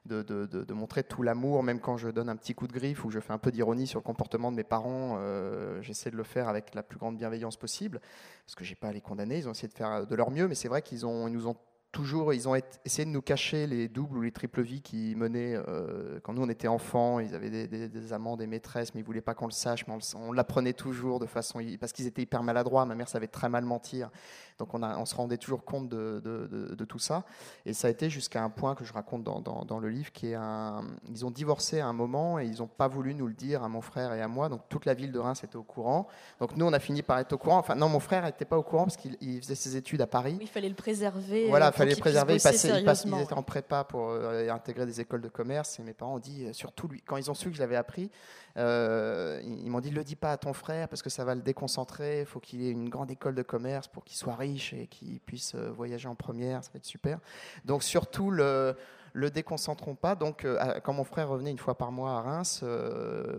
de, montrer tout l'amour, même quand je donne un petit coup de griffe ou je fais un peu d'ironie sur le comportement de mes parents, euh, j'essaie de le faire avec la plus grande bienveillance possible, parce que j'ai pas à les condamner, ils ont essayé de faire de leur mieux, mais c'est vrai qu'ils ont, ils nous ont toujours, ils ont essayé de nous cacher les doubles ou les triples vies qui menaient euh, quand nous on était enfants. Ils avaient des, amants, des maîtresses, mais ils voulaient pas qu'on le sache. Mais on, l'apprenait toujours de façon parce qu'ils étaient hyper maladroits. Ma mère savait très mal mentir, donc on, a, on se rendait toujours compte de, de, tout ça. Et ça a été jusqu'à un point que je raconte dans, dans, le livre, qui est un, ils ont divorcé à un moment et ils n'ont pas voulu nous le dire à mon frère et à moi. Donc toute la ville de Reims était au courant. Donc nous on a fini par être au courant. Enfin non, mon frère n'était pas au courant parce qu'il faisait ses études à Paris. il fallait le préserver. Voilà, euh, les préserver. Ils, passaient, ils, étaient en prépa pour euh, intégrer des écoles de commerce. Et mes parents ont dit, euh, surtout lui, quand ils ont su que je l'avais appris, euh, ils, m'ont dit, le dis pas à ton frère parce que ça va le déconcentrer. Il faut qu'il ait une grande école de commerce pour qu'il soit riche et qu'il puisse voyager en première. Ça va être super. Donc surtout le le déconcentrons pas. Donc, quand mon frère revenait une fois par mois à Reims,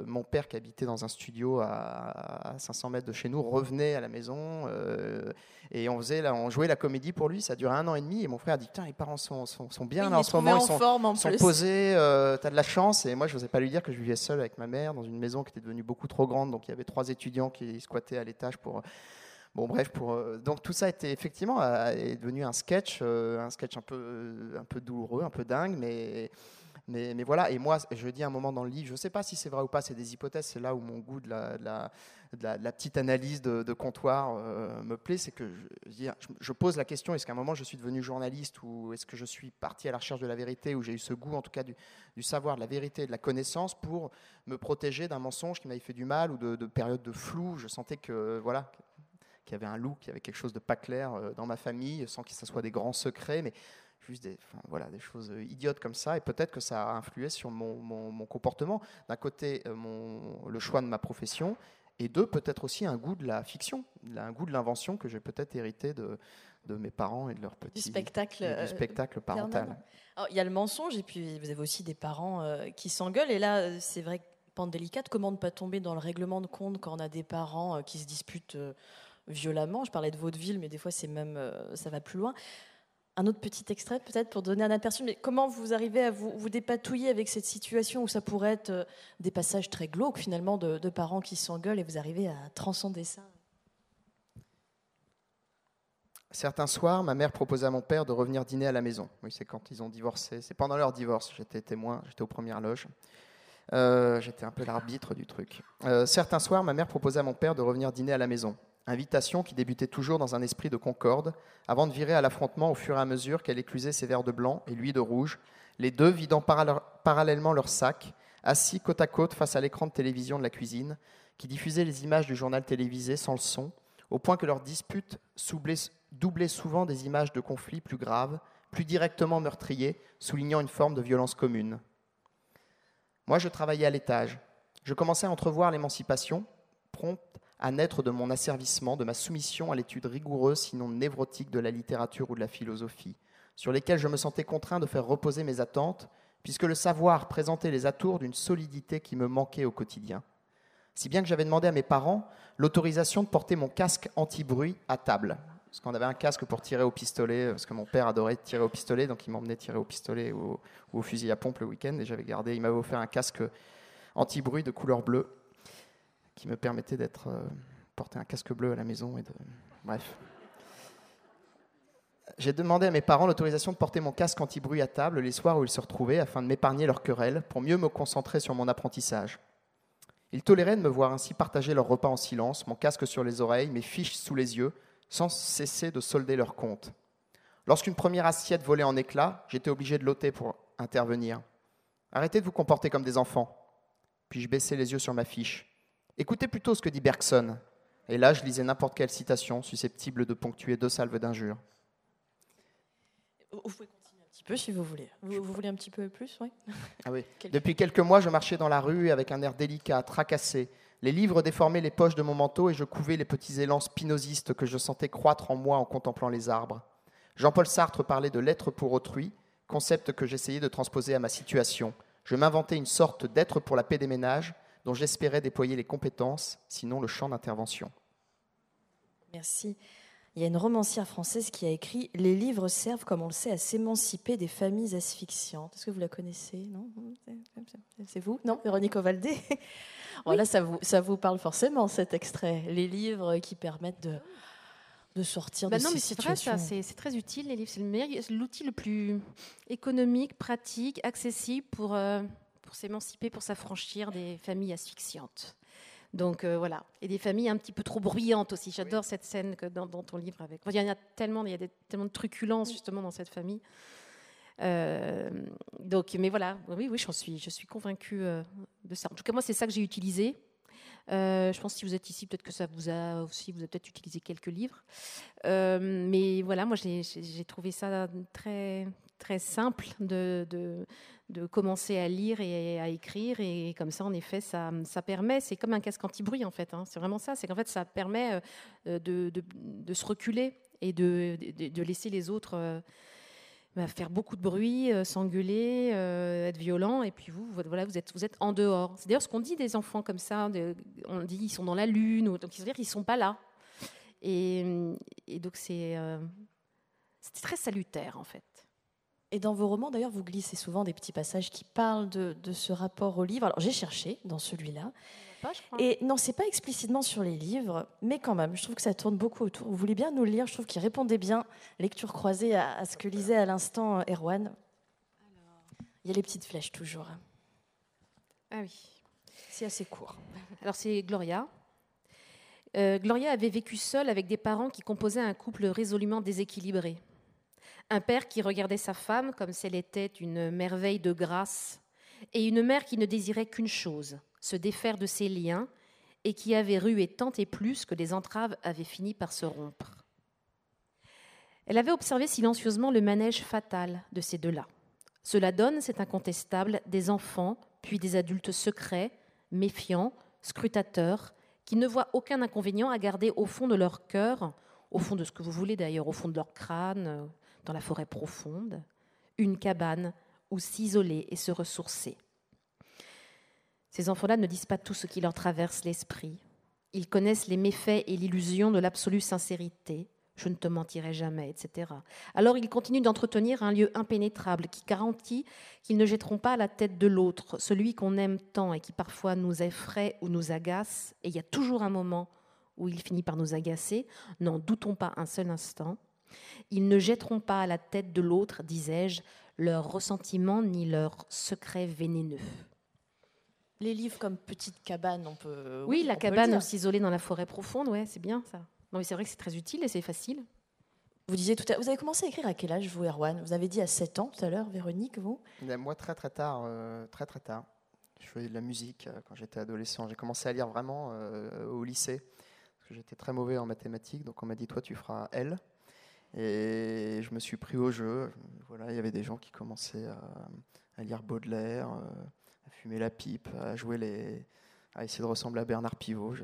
mon père qui habitait dans un studio à, 500 mètres de chez nous revenait à la maison et on, faisait, là, on jouait la comédie pour lui. Ça durait un an et demi. Et mon frère a dit Putain, les parents sont, sont, bien là en ce moment. Ils sont, forme, sont posés. Euh, tu as de la chance. Et moi, je n'osais pas lui dire que je vivais seul avec ma mère dans une maison qui était devenue beaucoup trop grande. Donc il y avait trois étudiants qui squattaient à l'étage pour. Bon, bref, pour, euh, donc tout ça était effectivement est devenu un sketch, euh, un sketch un peu, un peu douloureux, un peu dingue, mais mais, voilà, et moi, je dis un moment dans le livre, je ne sais pas si c'est vrai ou pas, c'est des hypothèses, c'est là où mon goût de la, petite analyse de, comptoir euh, me plaît, c'est que je, pose la question, est-ce qu'à un moment je suis devenu journaliste ou est-ce que je suis parti à la recherche de la vérité, ou j'ai eu ce goût en tout cas du, savoir, de la vérité, de la connaissance pour me protéger d'un mensonge qui m'avait fait du mal ou de, de périodes de flou, je sentais que voilà qu'il y avait un loup, qu'il y avait quelque chose de pas clair euh, dans ma famille, sans que ce soit des grands secrets, mais juste des, voilà, des choses euh, idiotes comme ça, et peut-être que ça a influé sur mon, mon, comportement. D'un côté, euh, mon, le choix de ma profession, et deux, peut-être aussi un goût de la fiction, un goût de l'invention que j'ai peut-être hérité de, de mes parents et de leur petit du spectacle, du euh, spectacle parental. il y a le mensonge, et puis vous avez aussi des parents qui s'engueulent, et là, c'est vrai, pente délicate, comment ne pas tomber dans le règlement de compte quand on a des parents qui se disputent violemment? Je parlais de vaudeville, mais des fois, c'est même, ça va plus loin un autre petit extrait peut-être pour donner un aperçu, mais comment vous arrivez à vous, dépatouiller avec cette situation où ça pourrait être euh, des passages très glauques finalement de, parents qui s'engueulent et vous arrivez à transcender ça? Certains soirs, ma mère proposait à mon père de revenir dîner à la maison. Oui, c'est quand ils ont divorcé. C'est pendant leur divorce. J'étais témoin, j'étais aux premières loges. Euh, j'étais un peu l'arbitre du truc. Euh, certains soirs, ma mère proposait à mon père de revenir dîner à la maison. Invitation qui débutait toujours dans un esprit de concorde, avant de virer à l'affrontement au fur et à mesure qu'elle éclusait ses verres de blanc et lui de rouge, les deux vidant parallèlement leurs sacs, assis côte à côte face à l'écran de télévision de la cuisine, qui diffusait les images du journal télévisé sans le son, au point que leurs disputes doublait souvent des images de conflits plus graves, plus directement meurtrier, soulignant une forme de violence commune. Moi, je travaillais à l'étage. Je commençais à entrevoir l'émancipation, prompte à naître de mon asservissement, de ma soumission à l'étude rigoureuse, sinon névrotique, de la littérature ou de la philosophie, sur lesquelles je me sentais contraint de faire reposer mes attentes, puisque le savoir présentait les atours d'une solidité qui me manquait au quotidien. Si bien que j'avais demandé à mes parents l'autorisation de porter mon casque anti-bruit à table. Parce qu'on avait un casque pour tirer au pistolet, parce que mon père adorait tirer au pistolet, donc il m'emmenait tirer au pistolet ou au, fusil à pompe le week-end, et j'avais gardé, il m'avait offert un casque anti-bruit de couleur bleue, qui me permettait d'être euh, porter un casque bleu à la maison et de bref. J'ai demandé à mes parents l'autorisation de porter mon casque anti-bruit à table les soirs où ils se retrouvaient afin de m'épargner leurs querelles pour mieux me concentrer sur mon apprentissage. Ils toléraient de me voir ainsi partager leur repas en silence, mon casque sur les oreilles, mes fiches sous les yeux, sans cesser de solder leur compte. Lorsqu'une première assiette volait en éclats, j'étais obligé de l'ôter pour intervenir. Arrêtez de vous comporter comme des enfants. Puis je baissais les yeux sur ma fiche? Écoutez plutôt ce que dit Bergson. Et là, je lisais n'importe quelle citation susceptible de ponctuer deux salves d'injures. Vous pouvez continuer un petit peu si vous voulez. Vous, voulez un petit peu plus oui? Ah oui. Depuis quelques mois, je marchais dans la rue avec un air délicat, tracassé. Les livres déformaient les poches de mon manteau et je couvais les petits élans spinozistes que je sentais croître en moi en contemplant les arbres. Jean-Paul Sartre parlait de l'être pour autrui, concept que j'essayais de transposer à ma situation. Je m'inventais une sorte d'être pour la paix des ménages dont j'espérais déployer les compétences, sinon le champ d'intervention. Merci. Il y a une romancière française qui a écrit Les livres servent, comme on le sait, à s'émanciper des familles asphyxiantes. Est-ce que vous la connaissez? Non? C'est vous? Non? Véronique Ovaldé? Voilà, ça vous, ça vous parle forcément cet extrait. Les livres qui permettent de, de sortir bah de non, mais c'est Vrai, c'est très utile, les livres. C'est l'outil le, plus économique, pratique, accessible pour, euh, pour s'émanciper, pour s'affranchir des familles asphyxiantes. Donc euh, voilà, et des familles un petit peu trop bruyantes aussi. J'adore cette scène que dans, ton livre avec. il y en a tellement, il y a des, tellement de truculence justement dans cette famille. Euh, donc, mais voilà, oui, oui, j'en suis, je suis convaincue euh, de ça. En tout cas, moi, c'est ça que j'ai utilisé. je pense que si vous êtes ici, peut-être que ça vous a aussi, vous avez peut-être utilisé quelques livres. mais voilà, moi, j'ai trouvé ça très, très simple de, de commencer à lire et à écrire. Et comme ça, en effet, ça, ça permet, c'est comme un casque anti-bruit, en fait. Hein. c'est vraiment ça. C'est qu'en fait, ça permet euh, de, de, se reculer et de, de, laisser les autres euh, bah, faire beaucoup de bruit, euh, s'engueuler, être violent. Et puis vous, voilà, vous êtes, vous êtes en dehors. C'est d'ailleurs ce qu'on dit des enfants comme ça. on dit ils sont dans la lune, ou, donc ils veut dire qu'ils sont pas là. Et, et donc c'est c'est très salutaire en fait. Et dans vos romans, d'ailleurs, vous glissez souvent des petits passages qui parlent de, ce rapport au livre. Alors, j'ai cherché dans celui-là. Et non, c'est pas explicitement sur les livres, mais quand même, je trouve que ça tourne beaucoup autour. Vous voulez bien nous le lire? Je trouve qu'il répondait bien, lecture croisée, à, ce que lisait à l'instant euh, Erwan. Il y a les petites flèches toujours. Ah oui. C'est assez court. Alors, c'est Gloria. Euh, Gloria avait vécu seule avec des parents qui composaient un couple résolument déséquilibré. Un père qui regardait sa femme comme si elle était une merveille de grâce, et une mère qui ne désirait qu'une chose, se défaire de ses liens, et qui avait rué tant et plus que les entraves avaient fini par se rompre. Elle avait observé silencieusement le manège fatal de ces deux-là. Cela donne, c'est incontestable, des enfants, puis des adultes secrets, méfiants, scrutateurs, qui ne voient aucun inconvénient à garder au fond de leur cœur, au fond de ce que vous voulez d'ailleurs, au fond de leur crâne, dans la forêt profonde, une cabane où s'isoler et se ressourcer. Ces enfants-là ne disent pas tout ce qui leur traverse l'esprit. Ils connaissent les méfaits et l'illusion de l'absolue sincérité. Je ne te mentirai jamais, etc. Alors ils continuent d'entretenir un lieu impénétrable qui garantit qu'ils ne jetteront pas à la tête de l'autre, celui qu'on aime tant et qui parfois nous effraie ou nous agace. Et il y a toujours un moment où il finit par nous agacer. N'en doutons pas un seul instant. Ils ne jetteront pas à la tête de l'autre, disais-je, leurs ressentiments ni leurs secrets vénéneux. Les livres comme Petite cabane, on peut. Oui, la cabane s'isoler dans la forêt profonde, ouais, c'est bien ça. Non, mais c'est vrai que c'est très utile et c'est facile. Vous disiez tout à vous avez commencé à écrire à quel âge, vous, Erwan? Vous avez dit à 7 ans tout à l'heure, Véronique, vous? Moi, très très tard, euh, très très tard. Je faisais de la musique euh, quand j'étais adolescent. J'ai commencé à lire vraiment euh, au lycée, parce que j'étais très mauvais en mathématiques, donc on m'a dit, toi, tu feras L. Et je me suis pris au jeu. Voilà, il y avait des gens qui commençaient à, lire Baudelaire, à fumer la pipe, à jouer les, à essayer de ressembler à Bernard Pivot. Je,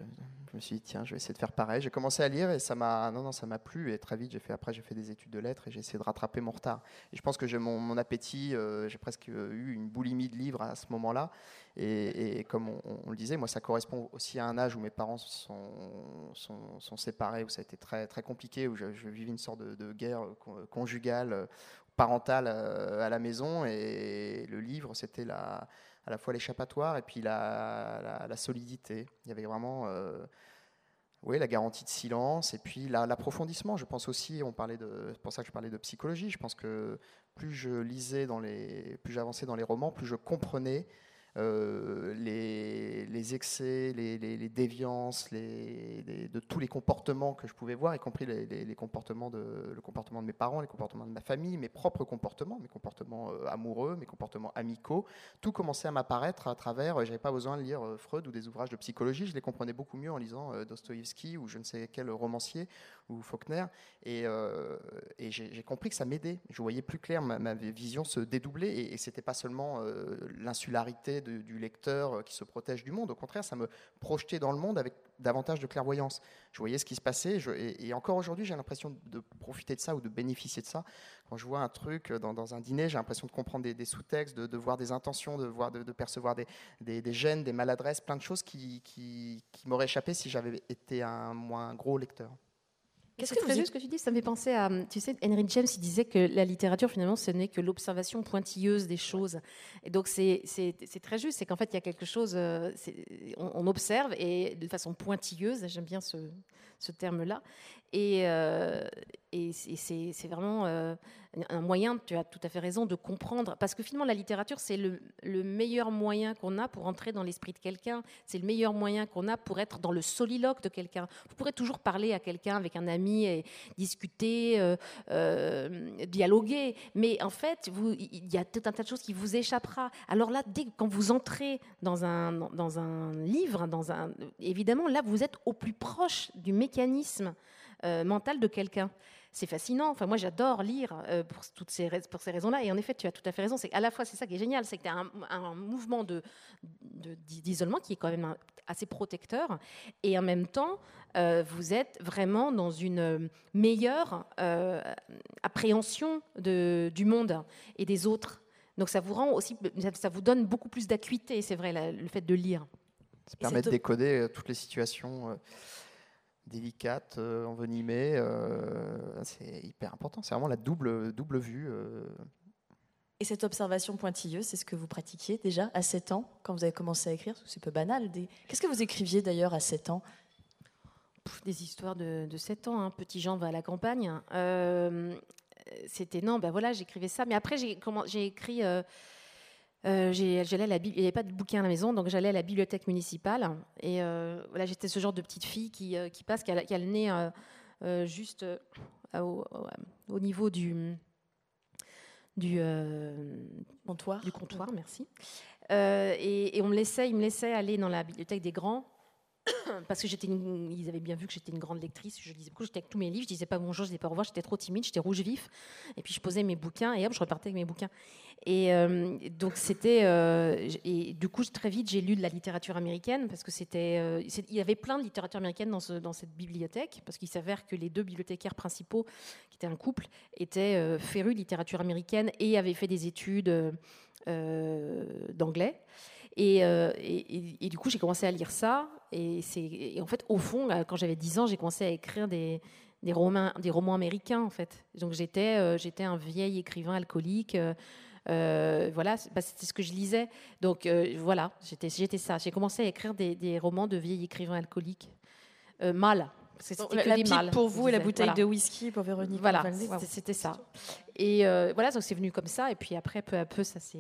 me suis dit tiens, je vais essayer de faire pareil. J'ai commencé à lire et ça m'a non non plu et très vite fait après j'ai fait des études de lettres et j'ai essayé de rattraper mon retard. Et je pense que j'ai mon, appétit, euh, j'ai presque eu une boulimie de livres à ce moment-là. Et, comme on, le disait, moi ça correspond aussi à un âge où mes parents sont, sont, séparés, où ça a été très très compliqué, où je, vivais une sorte de, de guerre conjugale, parentale euh, à la maison et le livre c'était la à la fois l'échappatoire et puis la, solidité. Il y avait vraiment euh, oui, la garantie de silence et puis l'approfondissement. Je pense aussi, on parlait de, c'est pour ça que je parlais de psychologie. Je pense que plus je lisais dans les, plus j'avançais dans les romans, plus je comprenais euh, les, excès, les, déviances, de tous les comportements que je pouvais voir, y compris les, comportements de, le comportement de mes parents, les comportements de ma famille, mes propres comportements, mes comportements euh, amoureux, mes comportements amicaux. Tout commençait à m'apparaître à travers, euh, j'avais pas besoin de lire Freud ou des ouvrages de psychologie, je les comprenais beaucoup mieux en lisant Dostoïevski ou je ne sais quel romancier ou Faulkner. Et, j'ai compris que ça m'aidait. Je voyais plus clair, ma, vision se dédoubler et, et c'était pas seulement l'insularité du lecteur euh, qui se protège du monde. Au contraire, ça me projetait dans le monde avec davantage de clairvoyance. Je voyais ce qui se passait, et, encore aujourd'hui, j'ai l'impression de profiter de ça ou de bénéficier de ça. Quand je vois un truc dans, un dîner, j'ai l'impression de comprendre des, sous-textes, de, voir des intentions, de, voir, de, percevoir des, des, gènes, des maladresses, plein de choses qui, qui, qui m'auraient échappé si j'avais été un moins gros lecteur. Qu'est-ce que très juste ce que tu dis, ça me fait penser à, tu sais, Henry James, il disait que la littérature, finalement, ce n'est que l'observation pointilleuse des choses. Et donc, c'est très juste, c'est qu'en fait, il y a quelque chose, euh, on, observe et de façon pointilleuse, j'aime bien ce, ce terme-là, et, euh, et c'est vraiment euh, un moyen, tu as tout à fait raison, de comprendre. Parce que finalement, la littérature, c'est le, meilleur moyen qu'on a pour entrer dans l'esprit de quelqu'un. C'est le meilleur moyen qu'on a pour être dans le soliloque de quelqu'un. Vous pourrez toujours parler à quelqu'un avec un ami et discuter, euh, dialoguer. Mais en fait, il y a tout un tas de choses qui vous échappera. Alors là, dès quand vous entrez dans un, dans un livre, dans un, évidemment, là, vous êtes au plus proche du mécanisme mental de quelqu'un c'est fascinant. Enfin, moi, j'adore lire euh, pour, toutes ces, pour ces raisons-là. Et en effet, tu as tout à fait raison. C'est à la fois, c'est ça qui est génial, c'est que tu as un, mouvement de, d'isolement qui est quand même assez protecteur. Et en même temps, euh, vous êtes vraiment dans une meilleure euh, appréhension de, du monde et des autres. Donc ça vous rend aussi, ça vous donne beaucoup plus d'acuité, c'est vrai, le fait de lire. Ça permet de décoder toutes les situations délicate, euh, envenimée. Euh, c'est hyper important. C'est vraiment la double, double vue. Euh. Et cette observation pointilleuse, c'est ce que vous pratiquiez déjà à 7 ans, quand vous avez commencé à écrire? C'est peu banal. Qu'est-ce que vous écriviez d'ailleurs à 7 ans? Des histoires de, de 7 ans. Hein. Petit Jean va à la campagne. C'était non, ben voilà, j'écrivais ça. Mais après, j'ai écrit. Euh, j'allais la, il n'y avait pas de bouquin à la maison, donc j'allais à la bibliothèque municipale. Et euh, voilà, j'étais ce genre de petite fille qui, euh, qui passe, qui a, le nez juste au, au, niveau du, du comptoir. Du comptoir, merci. Et, et, on me laissait, il me laissait aller dans la bibliothèque des grands parce que j'étais, ils avaient bien vu que j'étais une grande lectrice. Je lisais beaucoup, j'étais avec tous mes livres. Je disais pas bonjour, je disais pas au revoir. J'étais trop timide, j'étais rouge vif. Et puis je posais mes bouquins et hop, je repartais avec mes bouquins. Et euh, donc c'était, euh, et du coup très vite j'ai lu de la littérature américaine parce que c'était, euh, il y avait plein de littérature américaine dans, dans cette bibliothèque parce qu'il s'avère que les deux bibliothécaires principaux, qui étaient un couple, étaient férus de littérature américaine et avaient fait des études d'anglais. Euh, et, et, du coup, j'ai commencé à lire ça. Et, c'est, en fait, au fond, quand j'avais 10 ans, j'ai commencé à écrire des, des, romans, des romans américains, en fait. Donc j'étais, euh, j'étais un vieil écrivain alcoolique. Euh, voilà, bah, c'était ce que je lisais. Donc voilà, j'étais, ça. J'ai commencé à écrire des, des romans de vieil écrivain alcoolique. mal, c'était la pipe pour vous et la bouteille de whisky pour Véronique. Voilà, c'était ça. Et euh, voilà, donc c'est venu comme ça. Et puis après, peu à peu, ça s'est.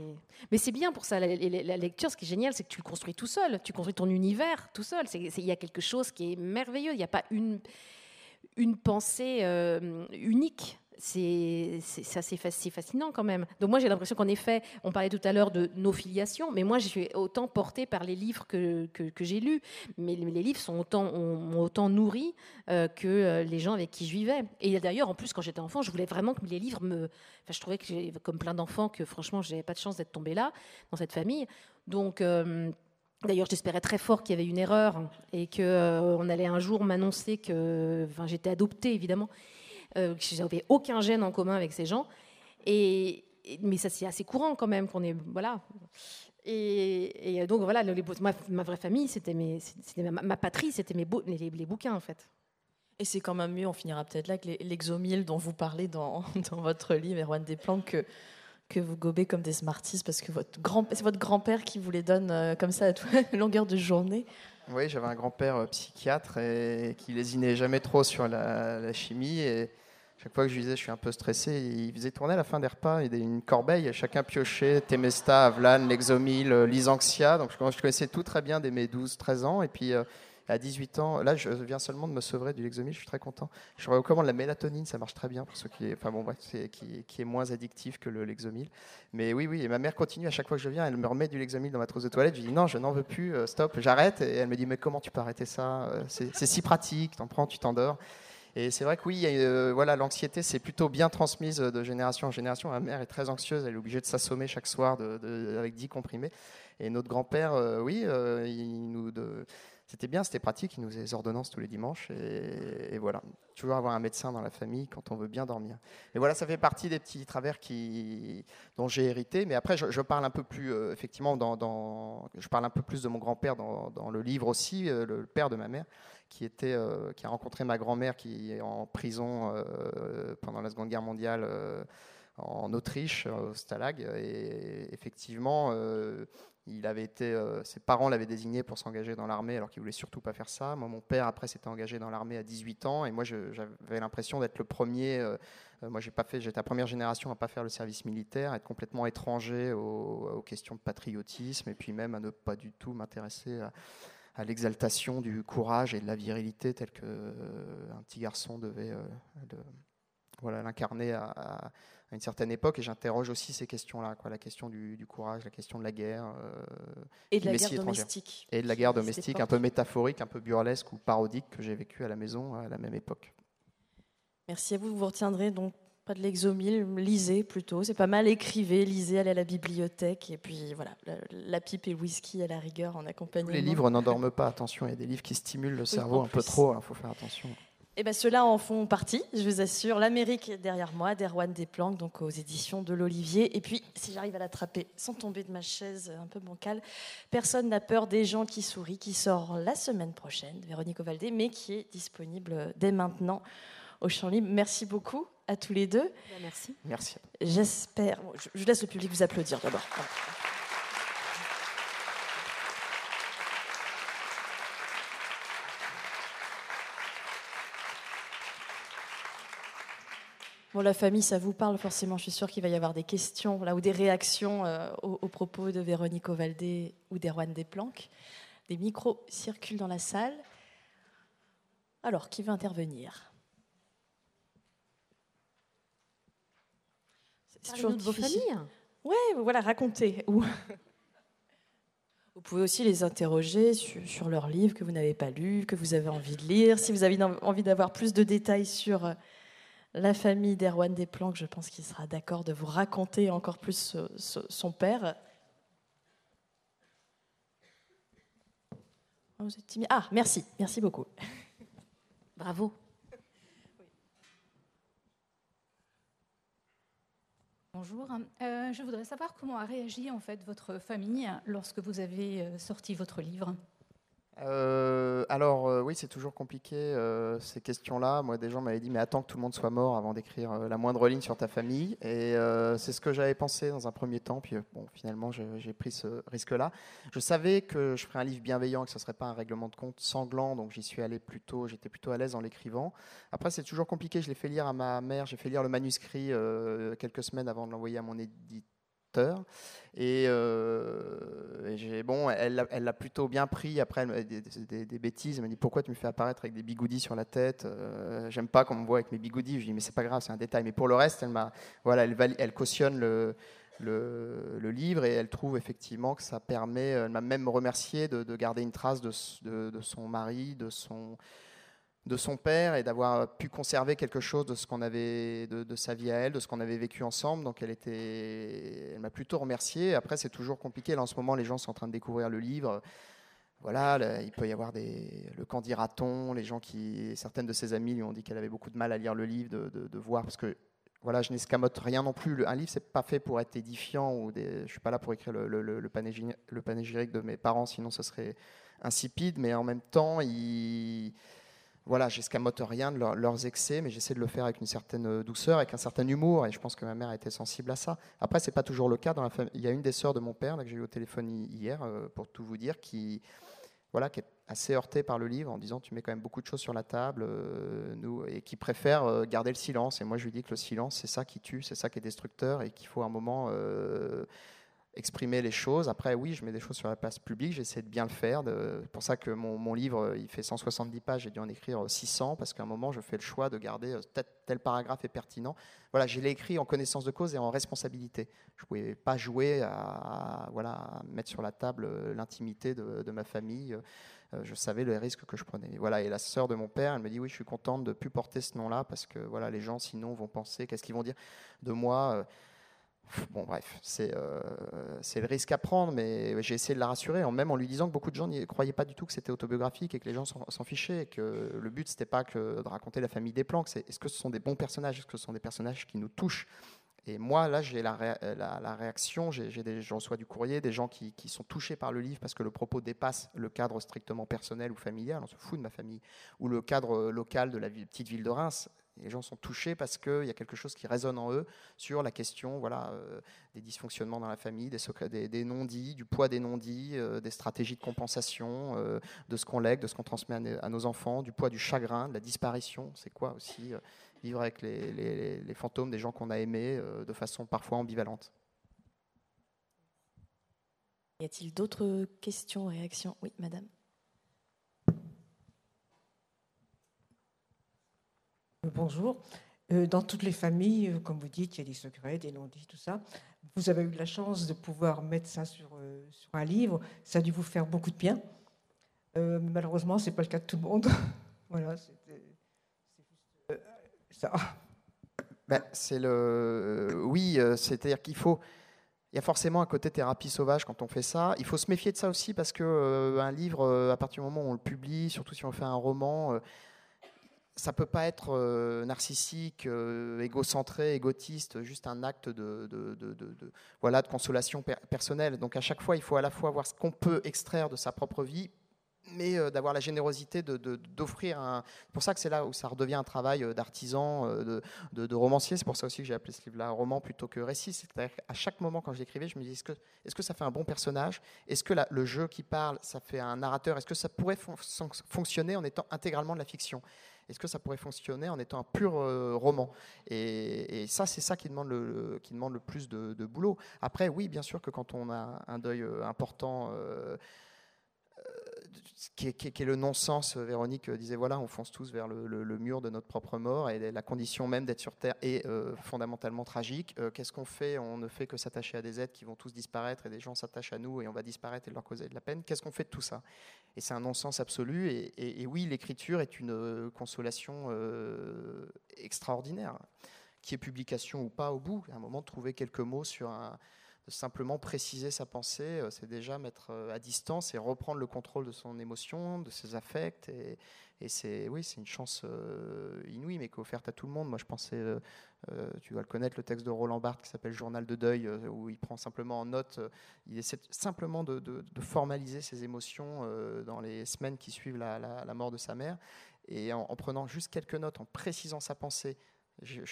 Mais c'est bien pour ça. La, lecture, ce qui est génial, c'est que tu le construis tout seul. Tu construis ton univers tout seul. Il y a quelque chose qui est merveilleux. Il n'y a pas une une pensée euh, unique. C'est assez fascinant quand même. Donc moi j'ai l'impression qu'en effet, on parlait tout à l'heure de nos filiations, mais moi je suis autant portée par les livres que, que, j'ai lus. Mais les livres sont autant, autant nourri euh, que euh, les gens avec qui je vivais. Et d'ailleurs, en plus, quand j'étais enfant, je voulais vraiment que les livres me... Enfin, je trouvais que comme plein d'enfants, que franchement, je n'avais pas de chance d'être tombée là, dans cette famille. Donc... Euh, d'ailleurs, j'espérais très fort qu'il y avait une erreur et qu'on allait un jour m'annoncer que enfin, j'étais adoptée, évidemment, euh, je n'avais aucun gène en commun avec ces gens. Et, mais ça, c'est assez courant quand même qu'on est. Voilà. Et, donc, voilà, ma, vraie famille, c'était ma, patrie, c'était mes les, bouquins, en fait. Et c'est quand même mieux, on finira peut-être là, que l'exomile dont vous parlez dans, dans votre livre, Erwan Desplanques, que, que vous gobez comme des Smarties, parce que votre grand, c'est votre grand-père qui vous les donne euh, comme ça à toute longueur de journée. Oui, j'avais un grand-père euh, psychiatre et qui lésinait jamais trop sur la, chimie. Et chaque fois que je lui disais je suis un peu stressé, il faisait tourner à la fin des repas il une corbeille, chacun piochait Temesta, Avlan, Lexomil, euh, Lysanxia. Donc je connaissais tout très bien dès mes 12-13 ans. Et puis euh, à 18 ans, là je viens seulement de me sevrer du Lexomil, je suis très content. Je recommande la mélatonine, ça marche très bien pour ceux qui est, enfin bon, bref, qui, qui, est moins addictif que le Lexomil. Mais oui, oui, et ma mère continue à chaque fois que je viens, elle me remet du Lexomil dans ma trousse de toilette. Je dis non, je n'en veux plus, euh, stop, j'arrête. Et elle me dit mais comment tu peux arrêter ça C'est si pratique, t'en prends, tu t'endors. Et c'est vrai que oui, euh, voilà, l'anxiété, c'est plutôt bien transmise de génération en génération. Ma mère est très anxieuse, elle est obligée de s'assommer chaque soir avec 10 comprimés. Et notre grand-père, euh, oui, euh, il nous, c'était bien, c'était pratique, il nous faisait des ordonnances tous les dimanches. Et, voilà, toujours avoir un médecin dans la famille quand on veut bien dormir. Et voilà, ça fait partie des petits travers qui, dont j'ai hérité. Mais après, je, parle un peu plus, effectivement, dans, je parle un peu plus de mon grand-père dans, le livre aussi, le père de ma mère qui, était, euh, qui a rencontré ma grand-mère qui est en prison euh, pendant la Seconde Guerre mondiale euh, en Autriche, au Stalag. Et effectivement, il avait été, ses parents l'avaient désigné pour s'engager dans l'armée alors qu'il voulait surtout pas faire ça. Moi, mon père après s'était engagé dans l'armée à 18 ans et moi j'avais l'impression d'être le premier. moi, j'ai pas fait, j'étais la première génération à pas faire le service militaire, être complètement étranger aux, questions de patriotisme et puis même à ne pas du tout m'intéresser à, à l'exaltation du courage et de la virilité tel que euh, un petit garçon devait euh, voilà, l'incarner à, une certaine époque. Et j'interroge aussi ces questions-là, quoi, la question du, courage, la question de la guerre. Euh, et de la guerre domestique. Et de la guerre domestique, un peu métaphorique, un peu burlesque ou parodique que j'ai vécu à la maison à la même époque. Merci à vous. Vous retiendrez donc pas de l'exomile, lisez plutôt. C'est pas mal, écrivez, lisez, allez à la bibliothèque. Et puis voilà, la, pipe et le whisky à la rigueur en accompagnement. Les livres n'endorment pas, attention, il y a des livres qui stimulent le cerveau un peu trop, il hein, faut faire attention. Et eh bien, ceux-là en font partie, je vous assure. L'Amérique derrière moi, d'Erwan Desplanques, donc aux éditions de l'Olivier. Et puis, si j'arrive à l'attraper sans tomber de ma chaise un peu bancale, Personne n'a peur des gens qui sourient, qui sort la semaine prochaine, Véronique Ovaldé, mais qui est disponible dès maintenant au Champ Libre. Merci beaucoup à tous les deux. Merci. Merci. J'espère. Je laisse le public vous applaudir d'abord. Bon, la famille, ça vous parle forcément. Je suis sûre qu'il va y avoir des questions là ou des réactions euh, aux, propos de Véronique Ovaldé ou d'Erwan Desplanques. Des micros circulent dans la salle. Alors, qui veut intervenir? C'est toujours de vos familles? Ouais, voilà, racontez. Vous pouvez aussi les interroger sur, leurs livres que vous n'avez pas lus, que vous avez envie de lire. Si vous avez envie d'avoir plus de détails sur euh, la famille d'Erwan Desplanques, je pense qu'il sera d'accord de vous raconter encore plus son père. Oh, vous êtes timide. Ah, merci, merci beaucoup. Bravo. Bonjour. Euh, je voudrais savoir comment a réagi en fait votre famille lorsque vous avez euh, sorti votre livre. Euh, alors euh, oui, c'est toujours compliqué euh, ces questions-là. Moi, des gens m'avaient dit mais attends que tout le monde soit mort avant d'écrire la moindre ligne sur ta famille. Et c'est ce que j'avais pensé dans un premier temps. Puis bon, finalement, j'ai pris ce risque-là. Je savais que je ferais un livre bienveillant, que ce serait pas un règlement de compte sanglant, donc j'y suis allé plutôt. J'étais plutôt à l'aise en l'écrivant. Après, c'est toujours compliqué. Je l'ai fait lire à ma mère. J'ai fait lire le manuscrit quelques semaines avant de l'envoyer à mon éditeur Et, j'ai, bon, elle l'a plutôt bien pris. Après, des, bêtises. Elle m'a dit Pourquoi tu me fais apparaître avec des bigoudis sur la tête J'aime pas qu'on me voit avec mes bigoudis. Je lui dis Mais c'est pas grave, c'est un détail. Mais pour le reste, elle, m'a, voilà, elle, elle cautionne le, le, livre et elle trouve effectivement que ça permet, elle m'a même remercié de, garder une trace de, de, son mari, de son, de son père et d'avoir pu conserver quelque chose de ce qu'on avait de, sa vie à elle, de ce qu'on avait vécu ensemble. Donc elle était, elle m'a plutôt remercié. Après c'est toujours compliqué. Là en ce moment les gens sont en train de découvrir le livre. Voilà, il peut y avoir des, le candidaton, les gens qui, certaines de ses amies lui ont dit qu'elle avait beaucoup de mal à lire le livre, de, voir parce que voilà, je n'escamote rien non plus. Un livre, c'est pas fait pour être édifiant ou des... je suis pas là pour écrire le, le, le, panégyrique de mes parents, sinon ce serait insipide. Mais en même temps, il... voilà, j'escamote rien de leurs excès, mais j'essaie de le faire avec une certaine douceur, avec un certain humour. Et je pense que ma mère a été sensible à ça. Après, c'est pas toujours le cas. Il y a une des sœurs de mon père là, que j'ai eu au téléphone hier, euh, pour tout vous dire, qui voilà, qui est assez heurté par le livre en disant tu mets quand même beaucoup de choses sur la table euh, nous, et qui préfère euh, garder le silence. Et moi, je lui dis que le silence, c'est ça qui tue, c'est ça qui est destructeur et qu'il faut un moment euh, exprimer les choses. Après, oui, je mets des choses sur la place publique, j'essaie de bien le faire. C'est pour ça que mon, livre, il fait 170 pages, j'ai dû en écrire 600, parce qu'à un moment, je fais le choix de garder tel, tel paragraphe est pertinent. Voilà, je l'ai écrit en connaissance de cause et en responsabilité. Je ne pouvais pas jouer à, voilà, mettre sur la table l'intimité de, ma famille. Je savais le risque que je prenais. Voilà, et la sœur de mon père, elle me dit oui, je suis contente de ne plus porter ce nom-là parce que voilà, les gens sinon vont penser, qu'est-ce qu'ils vont dire de moi Bon, bref, euh, c'est le risque à prendre, mais j'ai essayé de la rassurer, même en lui disant que beaucoup de gens ne croyaient pas du tout que c'était autobiographique et que les gens s'en fichaient, et que le but, c'était pas que de raconter la famille des planques, c'est est-ce que ce sont des bons personnages, est-ce que ce sont des personnages qui nous touchent? Et moi, là, j'ai la, la, réaction, j'ai des, je reçois du courrier, des gens qui, qui, sont touchés par le livre parce que le propos dépasse le cadre strictement personnel ou familial, on se fout de ma famille, ou le cadre local de la petite ville de Reims les gens sont touchés parce qu'il y a quelque chose qui résonne en eux sur la question voilà, euh, des dysfonctionnements dans la famille, des, non-dits, du poids des non-dits, euh, des stratégies de compensation, euh, de ce qu'on lègue, de ce qu'on transmet à, nos enfants, du poids du chagrin, de la disparition. C'est quoi aussi vivre avec les, les, fantômes des gens qu'on a aimés de façon parfois ambivalente? Y a-t-il d'autres questions, réactions? Oui, madame. Bonjour. Euh, dans toutes les familles, euh, comme vous dites, il y a des secrets, des non-dits, tout ça. Vous avez eu la chance de pouvoir mettre ça sur, euh, sur un livre. Ça a dû vous faire beaucoup de bien. malheureusement, ce n'est pas le cas de tout le monde. voilà, juste ça. Ben, c'est le. oui, c'est-à-dire qu'il faut. Il y a forcément un côté thérapie sauvage quand on fait ça. Il faut se méfier de ça aussi parce que un livre, à partir du moment où on le publie, surtout si on fait un roman, ça peut pas être euh, narcissique, euh, égocentré, égotiste, juste un acte de, voilà, de consolation personnelle. Donc à chaque fois, il faut à la fois voir ce qu'on peut extraire de sa propre vie, mais euh, d'avoir la générosité d'offrir un... C'est pour ça que c'est là où ça redevient un travail d'artisan, de, romancier. C'est pour ça aussi que j'ai appelé ce livre-là roman plutôt que récit. C'est-à-dire qu'à chaque moment, quand j'écrivais, je me disais, est-ce que, est que ça fait un bon personnage? Est-ce que le jeu qui parle, ça fait un narrateur? Est-ce que ça pourrait fonctionner en étant intégralement de la fiction? Est-ce que ça pourrait fonctionner en étant un pur euh, roman? Et, ça, c'est ça qui demande le, plus de, boulot. Après, oui, bien sûr que quand on a un deuil euh, important, euh, qui, est, le non-sens, Véronique disait voilà, on fonce tous vers le, mur de notre propre mort et la condition même d'être sur Terre est fondamentalement tragique. Qu'est-ce qu'on fait? On ne fait que s'attacher à des êtres qui vont tous disparaître et des gens s'attachent à nous et on va disparaître et leur causer de la peine. Qu'est-ce qu'on fait de tout ça? Et c'est un non-sens absolu. Et, oui, l'écriture est une euh, consolation euh, extraordinaire, qui est publication ou pas au bout. À un moment, trouver quelques mots sur un, simplement préciser sa pensée, euh, c'est déjà mettre à distance et reprendre le contrôle de son émotion, de ses affects. Et, c'est oui, c'est une chance inouïe, mais qui est offerte à tout le monde. Moi, je pensais euh, tu dois le connaître, le texte de Roland Barthes qui s'appelle Journal de deuil, euh, où il prend simplement en note, euh, il essaie simplement de, formaliser ses émotions dans les semaines qui suivent la, mort de sa mère. Et en, prenant juste quelques notes, en précisant sa pensée, je,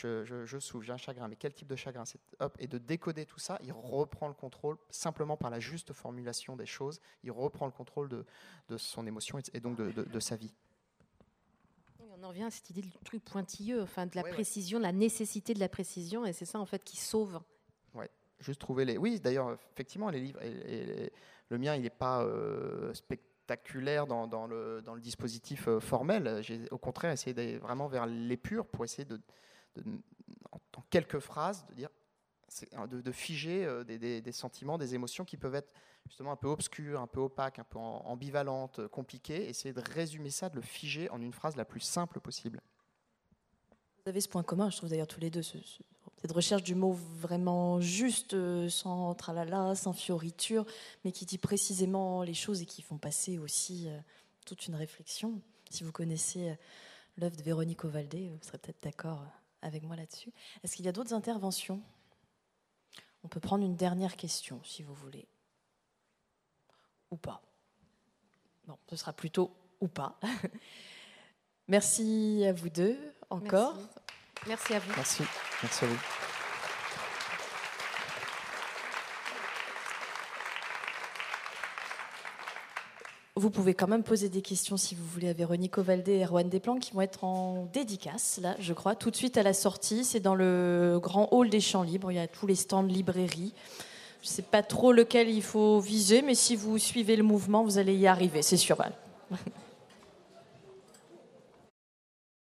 je, souffre, j'ai un chagrin, mais quel type de chagrin hop, Et de décoder tout ça, il reprend le contrôle simplement par la juste formulation des choses, il reprend le contrôle de, son émotion et, donc de sa vie on en revient à cette idée du truc pointilleux, enfin de la précision, la nécessité de la précision, et c'est ça en fait qui sauve. Ouais. juste trouver les. Oui, d'ailleurs, effectivement, les livres. le mien, il n'est pas spectaculaire dans, dans, le, dans, le, dispositif formel. J'ai au contraire essayé d'aller vraiment vers l'épure pour essayer de, en quelques phrases, de dire de, figer euh, des, sentiments, des émotions qui peuvent être justement un peu obscures, un peu opaques, un peu ambivalentes, euh, compliquées. Essayer de résumer ça, de le figer en une phrase la plus simple possible. Vous avez ce point commun, je trouve d'ailleurs tous les deux, cette recherche du mot vraiment juste, euh, sans tralala, sans fioriture, mais qui dit précisément les choses et qui font passer aussi toute une réflexion. Si vous connaissez l'œuvre de Véronique Ovaldé, vous serez peut-être d'accord avec moi là-dessus. Est-ce qu'il y a d'autres interventions? On peut prendre une dernière question, si vous voulez. Ou pas. Bon, ce sera plutôt ou pas. Merci à vous deux encore. Merci, à vous. Merci. Merci à vous. Vous pouvez quand même poser des questions si vous voulez à Véronique Ovaldé et Erwan Desplan qui vont être en dédicace, là, je crois, tout de suite à la sortie. C'est dans le grand hall des Champs Libres. Il y a tous les stands de librairie. Je ne sais pas trop lequel il faut viser, mais si vous suivez le mouvement, vous allez y arriver, c'est sûr.